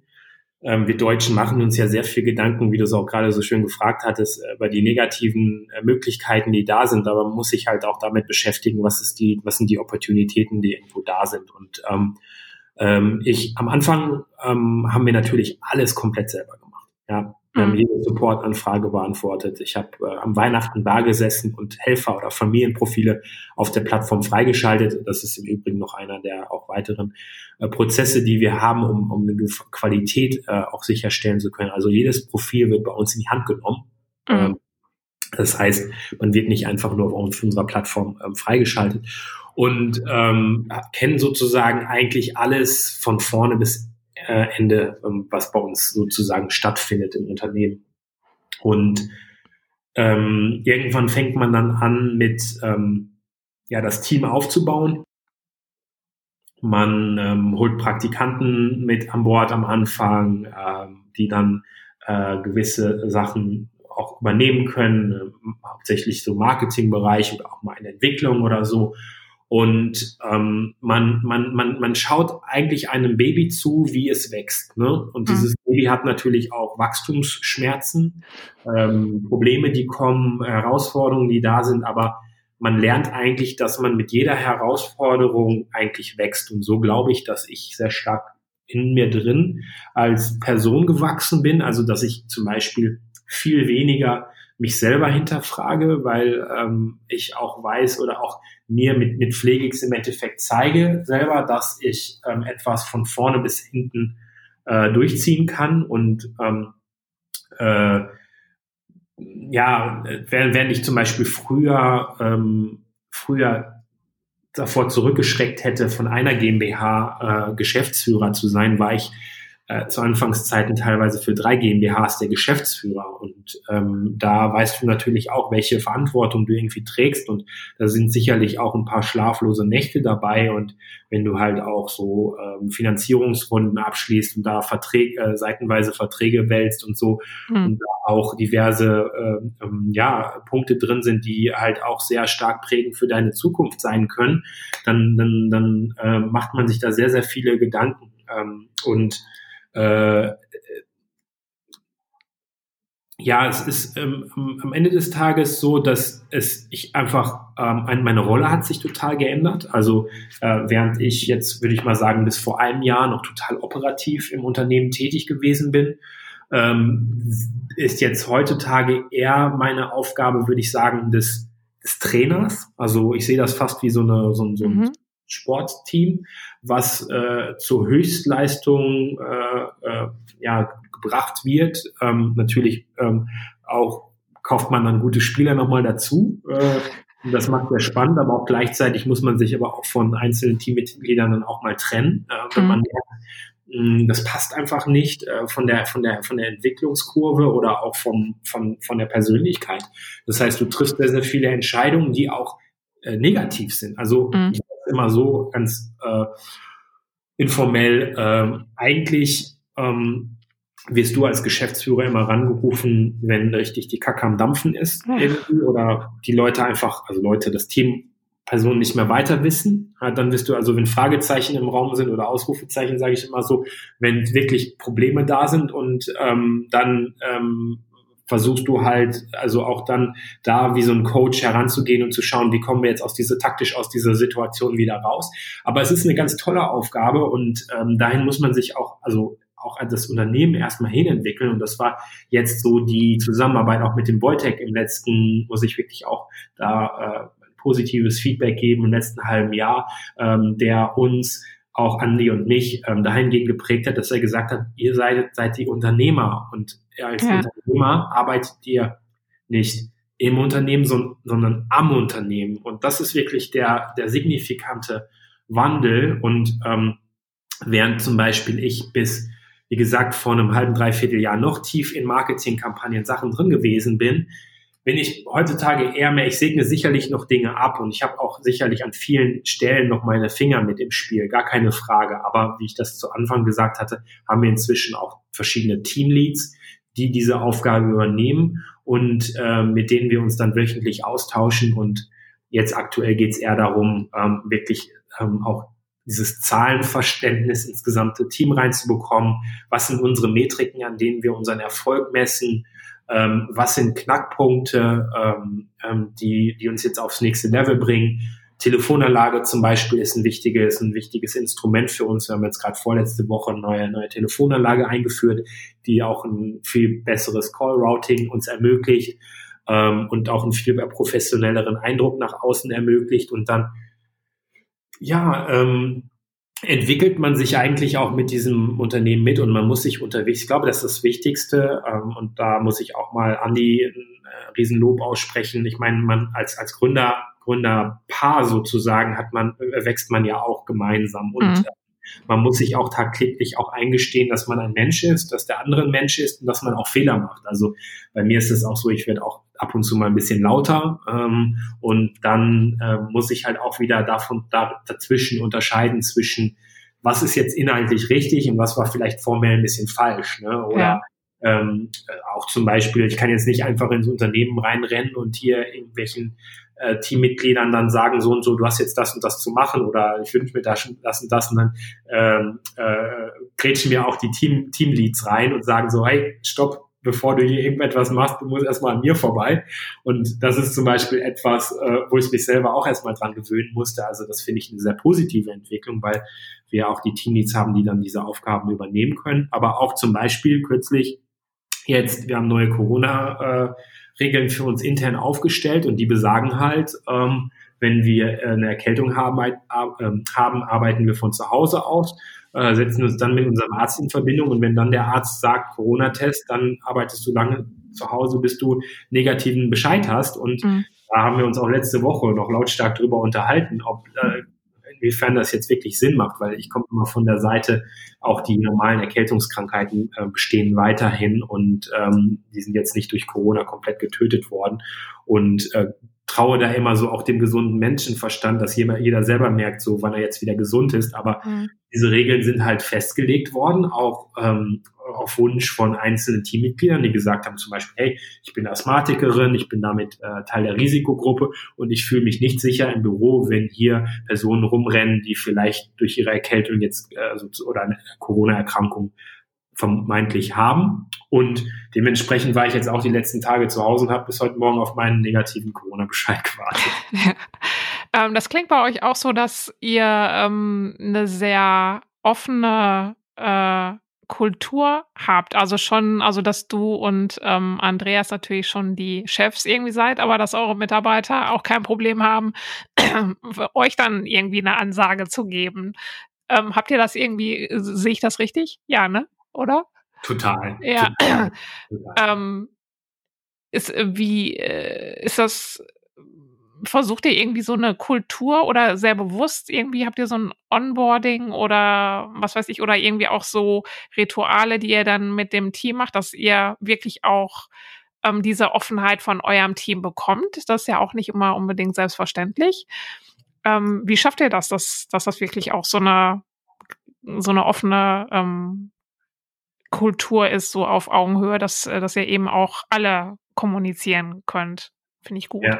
wir Deutschen machen uns ja sehr viel Gedanken, wie du es auch gerade so schön gefragt hattest, äh, über die negativen äh, Möglichkeiten, die da sind. Aber man muss sich halt auch damit beschäftigen, was ist die, was sind die Opportunitäten, die irgendwo da sind. Und ähm, ähm, ich am Anfang ähm, haben wir natürlich alles komplett selber gemacht. Ja, wir haben mhm. jede Supportanfrage beantwortet. Ich habe äh, am Weihnachten da gesessen und Helfer oder Familienprofile auf der Plattform freigeschaltet. Das ist im Übrigen noch einer der auch weiteren äh, Prozesse, die wir haben, um, um eine Qualität äh, auch sicherstellen zu können. Also jedes Profil wird bei uns in die Hand genommen. Mhm. Ähm, das heißt, man wird nicht einfach nur auf unserer Plattform ähm, freigeschaltet und ähm, kennen sozusagen eigentlich alles von vorne bis äh, Ende, ähm, was bei uns sozusagen stattfindet im Unternehmen. Und ähm, irgendwann fängt man dann an, mit ähm, ja das Team aufzubauen. Man ähm, holt Praktikanten mit an Bord am Anfang, ähm, die dann äh, gewisse Sachen auch übernehmen können, äh, hauptsächlich so Marketingbereich oder auch mal eine Entwicklung oder so. Und ähm, man, man, man, man schaut eigentlich einem Baby zu, wie es wächst. Ne? Und mhm. dieses Baby hat natürlich auch Wachstumsschmerzen, ähm, Probleme, die kommen, Herausforderungen, die da sind, aber man lernt eigentlich, dass man mit jeder Herausforderung eigentlich wächst. Und so glaube ich, dass ich sehr stark in mir drin als Person gewachsen bin. Also dass ich zum Beispiel viel weniger mich selber hinterfrage, weil ähm, ich auch weiß oder auch mir mit, mit Pflegix im Endeffekt zeige selber, dass ich ähm, etwas von vorne bis hinten äh, durchziehen kann und ähm, äh, ja, während, während ich zum Beispiel früher, ähm, früher davor zurückgeschreckt hätte, von einer GmbH äh, Geschäftsführer zu sein, war ich äh, zu Anfangszeiten teilweise für drei GmbHs der Geschäftsführer. Und ähm, da weißt du natürlich auch, welche Verantwortung du irgendwie trägst. Und da sind sicherlich auch ein paar schlaflose Nächte dabei. Und wenn du halt auch so ähm, Finanzierungsrunden abschließt und da Verträge, äh, seitenweise Verträge wälzt und so mhm. und da auch diverse äh, ähm, ja, Punkte drin sind, die halt auch sehr stark prägend für deine Zukunft sein können, dann, dann, dann äh, macht man sich da sehr, sehr viele Gedanken. Ähm, und äh, ja, es ist ähm, am Ende des Tages so, dass es ich einfach ähm, meine Rolle hat sich total geändert. Also äh, während ich jetzt würde ich mal sagen bis vor einem Jahr noch total operativ im Unternehmen tätig gewesen bin, ähm, ist jetzt heutzutage eher meine Aufgabe, würde ich sagen, des, des Trainers. Also ich sehe das fast wie so eine so, so ein mhm. Sportteam, was äh, zur Höchstleistung äh, äh, ja, gebracht wird. Ähm, natürlich ähm, auch kauft man dann gute Spieler nochmal dazu. Äh, das macht sehr spannend, aber auch gleichzeitig muss man sich aber auch von einzelnen Teammitgliedern dann auch mal trennen, äh, wenn mhm. man hm, das passt einfach nicht äh, von der von der von der Entwicklungskurve oder auch vom von von der Persönlichkeit. Das heißt, du triffst sehr sehr viele Entscheidungen, die auch äh, negativ sind. Also mhm. Immer so ganz äh, informell. Äh, eigentlich ähm, wirst du als Geschäftsführer immer rangerufen, wenn richtig die Kacke am Dampfen ist irgendwie oder die Leute einfach, also Leute, das Team Personen nicht mehr weiter wissen, dann wirst du also, wenn Fragezeichen im Raum sind oder Ausrufezeichen, sage ich immer so, wenn wirklich Probleme da sind und ähm, dann ähm, versuchst du halt also auch dann da wie so ein Coach heranzugehen und zu schauen, wie kommen wir jetzt aus dieser taktisch aus dieser Situation wieder raus. Aber es ist eine ganz tolle Aufgabe und ähm, dahin muss man sich auch also auch das Unternehmen erstmal hinentwickeln. Und das war jetzt so die Zusammenarbeit auch mit dem Voitec im letzten, muss ich wirklich auch da äh, positives Feedback geben im letzten halben Jahr, ähm, der uns auch Andi und mich ähm, dahingehend geprägt hat, dass er gesagt hat, ihr seid, seid die Unternehmer und als ja. Unternehmer arbeitet ihr nicht im Unternehmen, so, sondern am Unternehmen. Und das ist wirklich der, der signifikante Wandel. Und ähm, während zum Beispiel ich bis, wie gesagt, vor einem halben, dreiviertel Jahr noch tief in Marketingkampagnen Sachen drin gewesen bin, bin ich heutzutage eher mehr, ich segne sicherlich noch Dinge ab und ich habe auch sicherlich an vielen Stellen noch meine Finger mit im Spiel, gar keine Frage. Aber wie ich das zu Anfang gesagt hatte, haben wir inzwischen auch verschiedene Teamleads, die diese Aufgabe übernehmen und äh, mit denen wir uns dann wöchentlich austauschen. Und jetzt aktuell geht es eher darum, ähm, wirklich ähm, auch dieses Zahlenverständnis ins gesamte Team reinzubekommen. Was sind unsere Metriken, an denen wir unseren Erfolg messen? Ähm, was sind Knackpunkte, ähm, ähm, die, die uns jetzt aufs nächste Level bringen. Telefonanlage zum Beispiel ist ein wichtiges, ein wichtiges Instrument für uns. Wir haben jetzt gerade vorletzte Woche eine neue, neue Telefonanlage eingeführt, die auch ein viel besseres Call-Routing uns ermöglicht ähm, und auch einen viel professionelleren Eindruck nach außen ermöglicht. Und dann, ja, ähm, entwickelt man sich eigentlich auch mit diesem Unternehmen mit und man muss sich unterwegs, ich glaube, das ist das Wichtigste ähm, und da muss ich auch mal Andi ein äh, Riesenlob aussprechen. Ich meine, man als, als Gründer, Gründerpaar sozusagen hat man, äh, wächst man ja auch gemeinsam und mhm. man muss sich auch tagtäglich auch eingestehen, dass man ein Mensch ist, dass der andere ein Mensch ist und dass man auch Fehler macht. Also bei mir ist es auch so, ich werde auch ab und zu mal ein bisschen lauter ähm, und dann äh, muss ich halt auch wieder davon da, dazwischen unterscheiden zwischen was ist jetzt inhaltlich richtig und was war vielleicht formell ein bisschen falsch, ne? Oder ja. ähm, auch zum Beispiel, ich kann jetzt nicht einfach ins Unternehmen reinrennen und hier irgendwelchen äh, Teammitgliedern dann sagen, so und so, du hast jetzt das und das zu machen oder ich wünsche mir das, das und das und dann ähm, äh, grätschen mir auch die Team, Teamleads rein und sagen so, hey, stopp, bevor du hier irgendetwas machst, du musst erstmal an mir vorbei. Und das ist zum Beispiel etwas, äh, wo ich mich selber auch erstmal dran gewöhnen musste. Also das finde ich eine sehr positive Entwicklung, weil wir auch die Teamleads haben, die dann diese Aufgaben übernehmen können. Aber auch zum Beispiel kürzlich jetzt, wir haben neue Corona-Regeln für uns intern aufgestellt und die besagen halt, ähm, wenn wir eine Erkältung haben, äh, haben, arbeiten wir von zu Hause aus äh, setzen uns dann mit unserem Arzt in Verbindung und wenn dann der Arzt sagt Corona-Test, dann arbeitest du lange zu Hause, bis du negativen Bescheid hast. Und mhm. da haben wir uns auch letzte Woche noch lautstark drüber unterhalten, ob äh, inwiefern das jetzt wirklich Sinn macht, weil ich komme immer von der Seite, auch die normalen Erkältungskrankheiten äh, bestehen weiterhin und ähm, die sind jetzt nicht durch Corona komplett getötet worden. Und äh, traue da immer so auch dem gesunden Menschenverstand, dass jeder, jeder selber merkt, so wann er jetzt wieder gesund ist. Aber mhm. diese Regeln sind halt festgelegt worden, auch ähm, auf Wunsch von einzelnen Teammitgliedern, die gesagt haben zum Beispiel, hey, ich bin Asthmatikerin, ich bin damit äh, Teil der Risikogruppe und ich fühle mich nicht sicher im Büro, wenn hier Personen rumrennen, die vielleicht durch ihre Erkältung jetzt äh, oder eine Corona-Erkrankung vermeintlich haben. Und dementsprechend war ich jetzt auch die letzten Tage zu Hause und habe bis heute Morgen auf meinen negativen Corona-Bescheid gewartet. ähm, das klingt bei euch auch so, dass ihr ähm, eine sehr offene äh, Kultur habt. Also schon, also dass du und ähm, Andreas natürlich schon die Chefs irgendwie seid, aber dass eure Mitarbeiter auch kein Problem haben, euch dann irgendwie eine Ansage zu geben. Ähm, habt ihr das irgendwie, sehe ich das richtig? Ja, ne? Oder? Total. Ja. Total. ähm, ist, äh, wie äh, ist das? Versucht ihr irgendwie so eine Kultur oder sehr bewusst irgendwie habt ihr so ein Onboarding oder was weiß ich oder irgendwie auch so Rituale, die ihr dann mit dem Team macht, dass ihr wirklich auch ähm, diese Offenheit von eurem Team bekommt? Das ist ja auch nicht immer unbedingt selbstverständlich. Ähm, wie schafft ihr das, dass, dass das wirklich auch so eine so eine offene ähm, Kultur ist, so auf Augenhöhe, dass, äh, dass ihr eben auch alle kommunizieren könnt. Finde ich gut. Ja.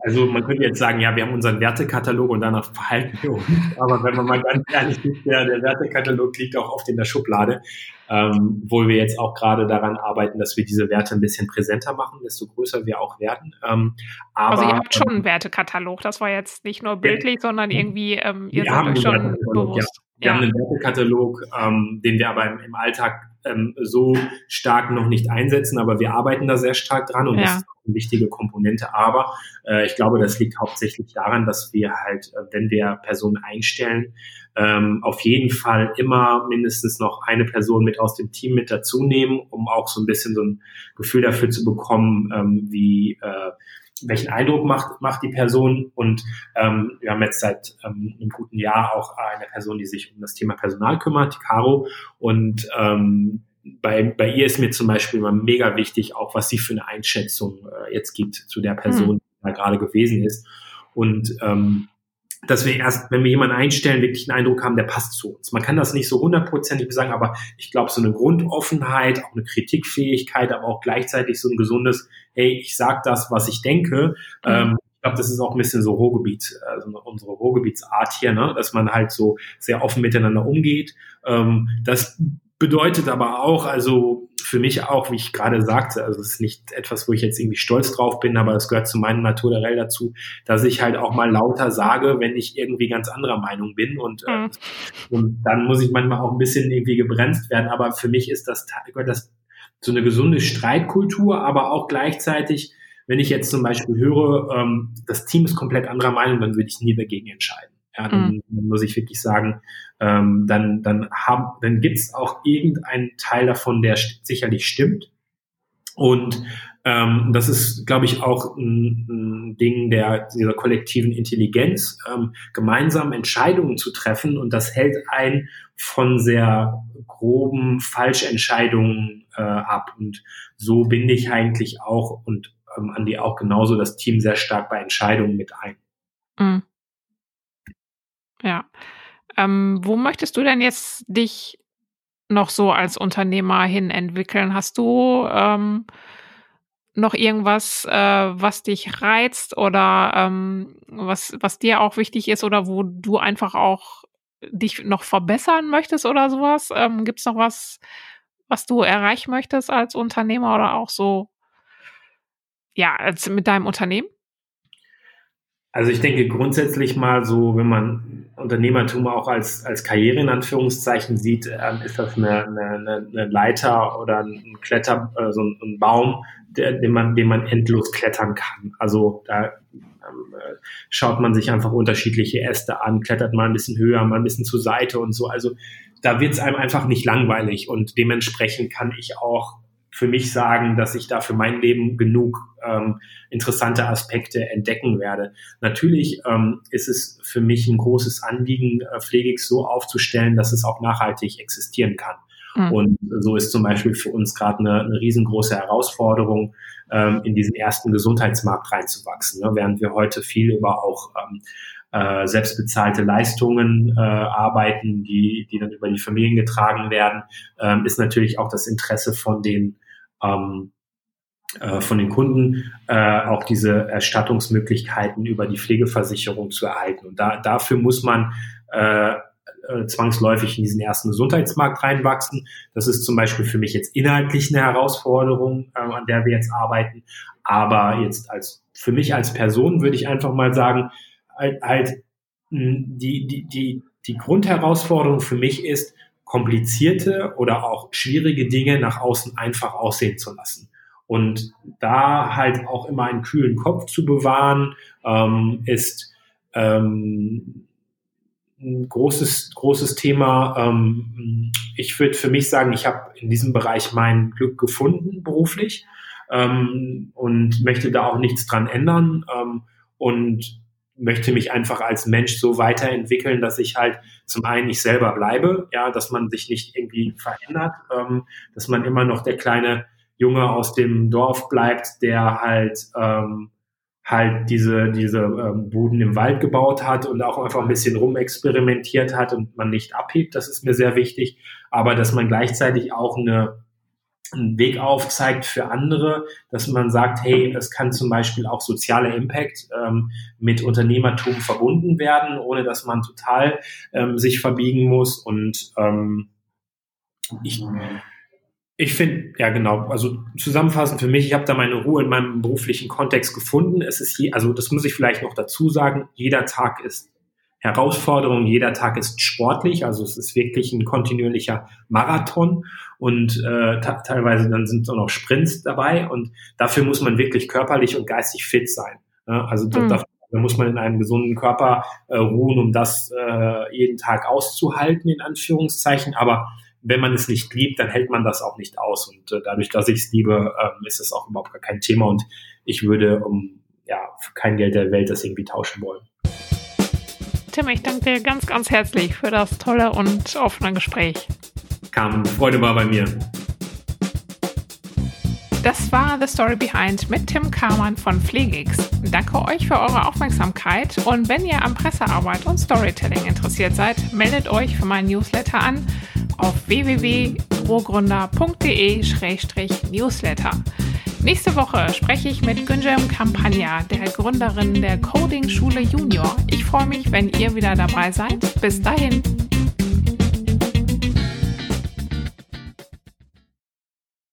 Also man könnte jetzt sagen, ja, wir haben unseren Wertekatalog und danach verhalten wir uns. Aber wenn man mal ganz ehrlich ist, der, der Wertekatalog liegt auch oft in der Schublade, ähm, wo wir jetzt auch gerade daran arbeiten, dass wir diese Werte ein bisschen präsenter machen, desto größer wir auch werden. Ähm, aber, also ihr habt schon einen Wertekatalog, das war jetzt nicht nur bildlich, ja, sondern irgendwie, ähm, ihr seid euch schon bewusst. Wir ja. haben einen Wertekatalog, ähm, den wir aber im, im Alltag ähm, so stark noch nicht einsetzen, aber wir arbeiten da sehr stark dran und ja. das ist eine wichtige Komponente. Aber äh, ich glaube, das liegt hauptsächlich daran, dass wir halt, äh, wenn wir Personen einstellen, ähm, auf jeden Fall immer mindestens noch eine Person mit aus dem Team mit dazu nehmen, um auch so ein bisschen so ein Gefühl dafür zu bekommen, ähm, wie äh, welchen Eindruck macht, macht die Person. Und ähm, wir haben jetzt seit ähm, einem guten Jahr auch eine Person, die sich um das Thema Personal kümmert, die Caro. Und ähm, bei, bei ihr ist mir zum Beispiel immer mega wichtig, auch was sie für eine Einschätzung äh, jetzt gibt zu der Person, mhm. die da gerade gewesen ist. Und ähm, dass wir erst, wenn wir jemanden einstellen, wirklich einen Eindruck haben, der passt zu uns. Man kann das nicht so hundertprozentig sagen, aber ich glaube, so eine Grundoffenheit, auch eine Kritikfähigkeit, aber auch gleichzeitig so ein gesundes, hey, ich sag das, was ich denke. Mhm. Ähm, ich glaube, das ist auch ein bisschen so Ruhrgebiet, also unsere Ruhrgebietsart hier, ne? dass man halt so sehr offen miteinander umgeht. Ähm, das bedeutet aber auch, also für mich auch, wie ich gerade sagte, also es ist nicht etwas, wo ich jetzt irgendwie stolz drauf bin, aber es gehört zu meinem Naturell dazu, dass ich halt auch mal lauter sage, wenn ich irgendwie ganz anderer Meinung bin und, äh, mhm. und dann muss ich manchmal auch ein bisschen irgendwie gebremst werden, aber für mich ist das, das so eine gesunde Streitkultur, aber auch gleichzeitig, wenn ich jetzt zum Beispiel höre, ähm, das Team ist komplett anderer Meinung, dann würde ich nie dagegen entscheiden. Ja, dann, mhm. muss ich wirklich sagen, ähm, dann, dann, haben, dann gibt es auch irgendeinen Teil davon, der st sicherlich stimmt. Und ähm, das ist, glaube ich, auch ein, ein Ding der dieser kollektiven Intelligenz, ähm, gemeinsam Entscheidungen zu treffen. Und das hält einen von sehr groben Falschentscheidungen äh, ab. Und so binde ich eigentlich auch und ähm, Andi auch genauso das Team sehr stark bei Entscheidungen mit ein. Mhm. Ja. Ähm, wo möchtest du denn jetzt dich noch so als Unternehmer hin entwickeln? Hast du ähm, noch irgendwas, äh, was dich reizt oder ähm, was, was dir auch wichtig ist oder wo du einfach auch dich noch verbessern möchtest oder sowas? Ähm, Gibt es noch was, was du erreichen möchtest als Unternehmer oder auch so, ja, als mit deinem Unternehmen? Also ich denke grundsätzlich mal so, wenn man Unternehmertum auch als, als Karriere in Anführungszeichen sieht, ähm, ist das eine, eine, eine Leiter oder ein Kletter, äh, so ein, ein Baum, der, den, man, den man endlos klettern kann. Also da ähm, schaut man sich einfach unterschiedliche Äste an, klettert mal ein bisschen höher, mal ein bisschen zur Seite und so. Also da wird es einem einfach nicht langweilig und dementsprechend kann ich auch für mich sagen, dass ich da für mein Leben genug ähm, interessante Aspekte entdecken werde. Natürlich ähm, ist es für mich ein großes Anliegen, äh, Pflegix so aufzustellen, dass es auch nachhaltig existieren kann. Mhm. Und so ist zum Beispiel für uns gerade eine, eine riesengroße Herausforderung, ähm, in diesen ersten Gesundheitsmarkt reinzuwachsen. Ne? Während wir heute viel über auch ähm, äh, selbstbezahlte Leistungen äh, arbeiten, die, die dann über die Familien getragen werden, ähm, ist natürlich auch das Interesse von den ähm, äh, von den Kunden äh, auch diese Erstattungsmöglichkeiten über die Pflegeversicherung zu erhalten. Und da, dafür muss man äh, äh, zwangsläufig in diesen ersten Gesundheitsmarkt reinwachsen. Das ist zum Beispiel für mich jetzt inhaltlich eine Herausforderung, äh, an der wir jetzt arbeiten. Aber jetzt als für mich als Person würde ich einfach mal sagen, halt, halt die, die, die, die Grundherausforderung für mich ist, komplizierte oder auch schwierige Dinge nach außen einfach aussehen zu lassen. Und da halt auch immer einen kühlen Kopf zu bewahren, ähm, ist ähm, ein großes, großes Thema. Ähm, ich würde für mich sagen, ich habe in diesem Bereich mein Glück gefunden beruflich ähm, und möchte da auch nichts dran ändern ähm, und möchte mich einfach als Mensch so weiterentwickeln, dass ich halt zum einen ich selber bleibe, ja, dass man sich nicht irgendwie verändert, ähm, dass man immer noch der kleine Junge aus dem Dorf bleibt, der halt ähm, halt diese diese ähm, Buden im Wald gebaut hat und auch einfach ein bisschen rumexperimentiert hat und man nicht abhebt, das ist mir sehr wichtig, aber dass man gleichzeitig auch eine einen Weg aufzeigt für andere, dass man sagt, hey, es kann zum Beispiel auch sozialer Impact ähm, mit Unternehmertum verbunden werden, ohne dass man total ähm, sich verbiegen muss. Und ähm, ich, ich finde, ja genau, also zusammenfassend für mich, ich habe da meine Ruhe in meinem beruflichen Kontext gefunden. Es ist je, also das muss ich vielleicht noch dazu sagen, jeder Tag ist Herausforderung. Jeder Tag ist sportlich, also es ist wirklich ein kontinuierlicher Marathon und äh, teilweise dann sind auch noch Sprints dabei und dafür muss man wirklich körperlich und geistig fit sein. Ja, also mhm. da, da, muss man in einem gesunden Körper äh, ruhen, um das äh, jeden Tag auszuhalten, in Anführungszeichen. Aber wenn man es nicht liebt, dann hält man das auch nicht aus. Und äh, dadurch, dass ich es liebe, äh, ist es auch überhaupt gar kein Thema und ich würde um ja für kein Geld der Welt das irgendwie tauschen wollen. Tim, ich danke dir ganz, ganz herzlich für das tolle und offene Gespräch. Carmen, Freude war bei mir. Das war The Story Behind mit Tim Kamann von Pflegix. Danke euch für eure Aufmerksamkeit und wenn ihr an Pressearbeit und Storytelling interessiert seid, meldet euch für meinen Newsletter an auf www.rogründer.de-newsletter. Nächste Woche spreche ich mit Günjem Campagna, der Gründerin der Coding Schule Junior. Ich freue mich, wenn ihr wieder dabei seid. Bis dahin.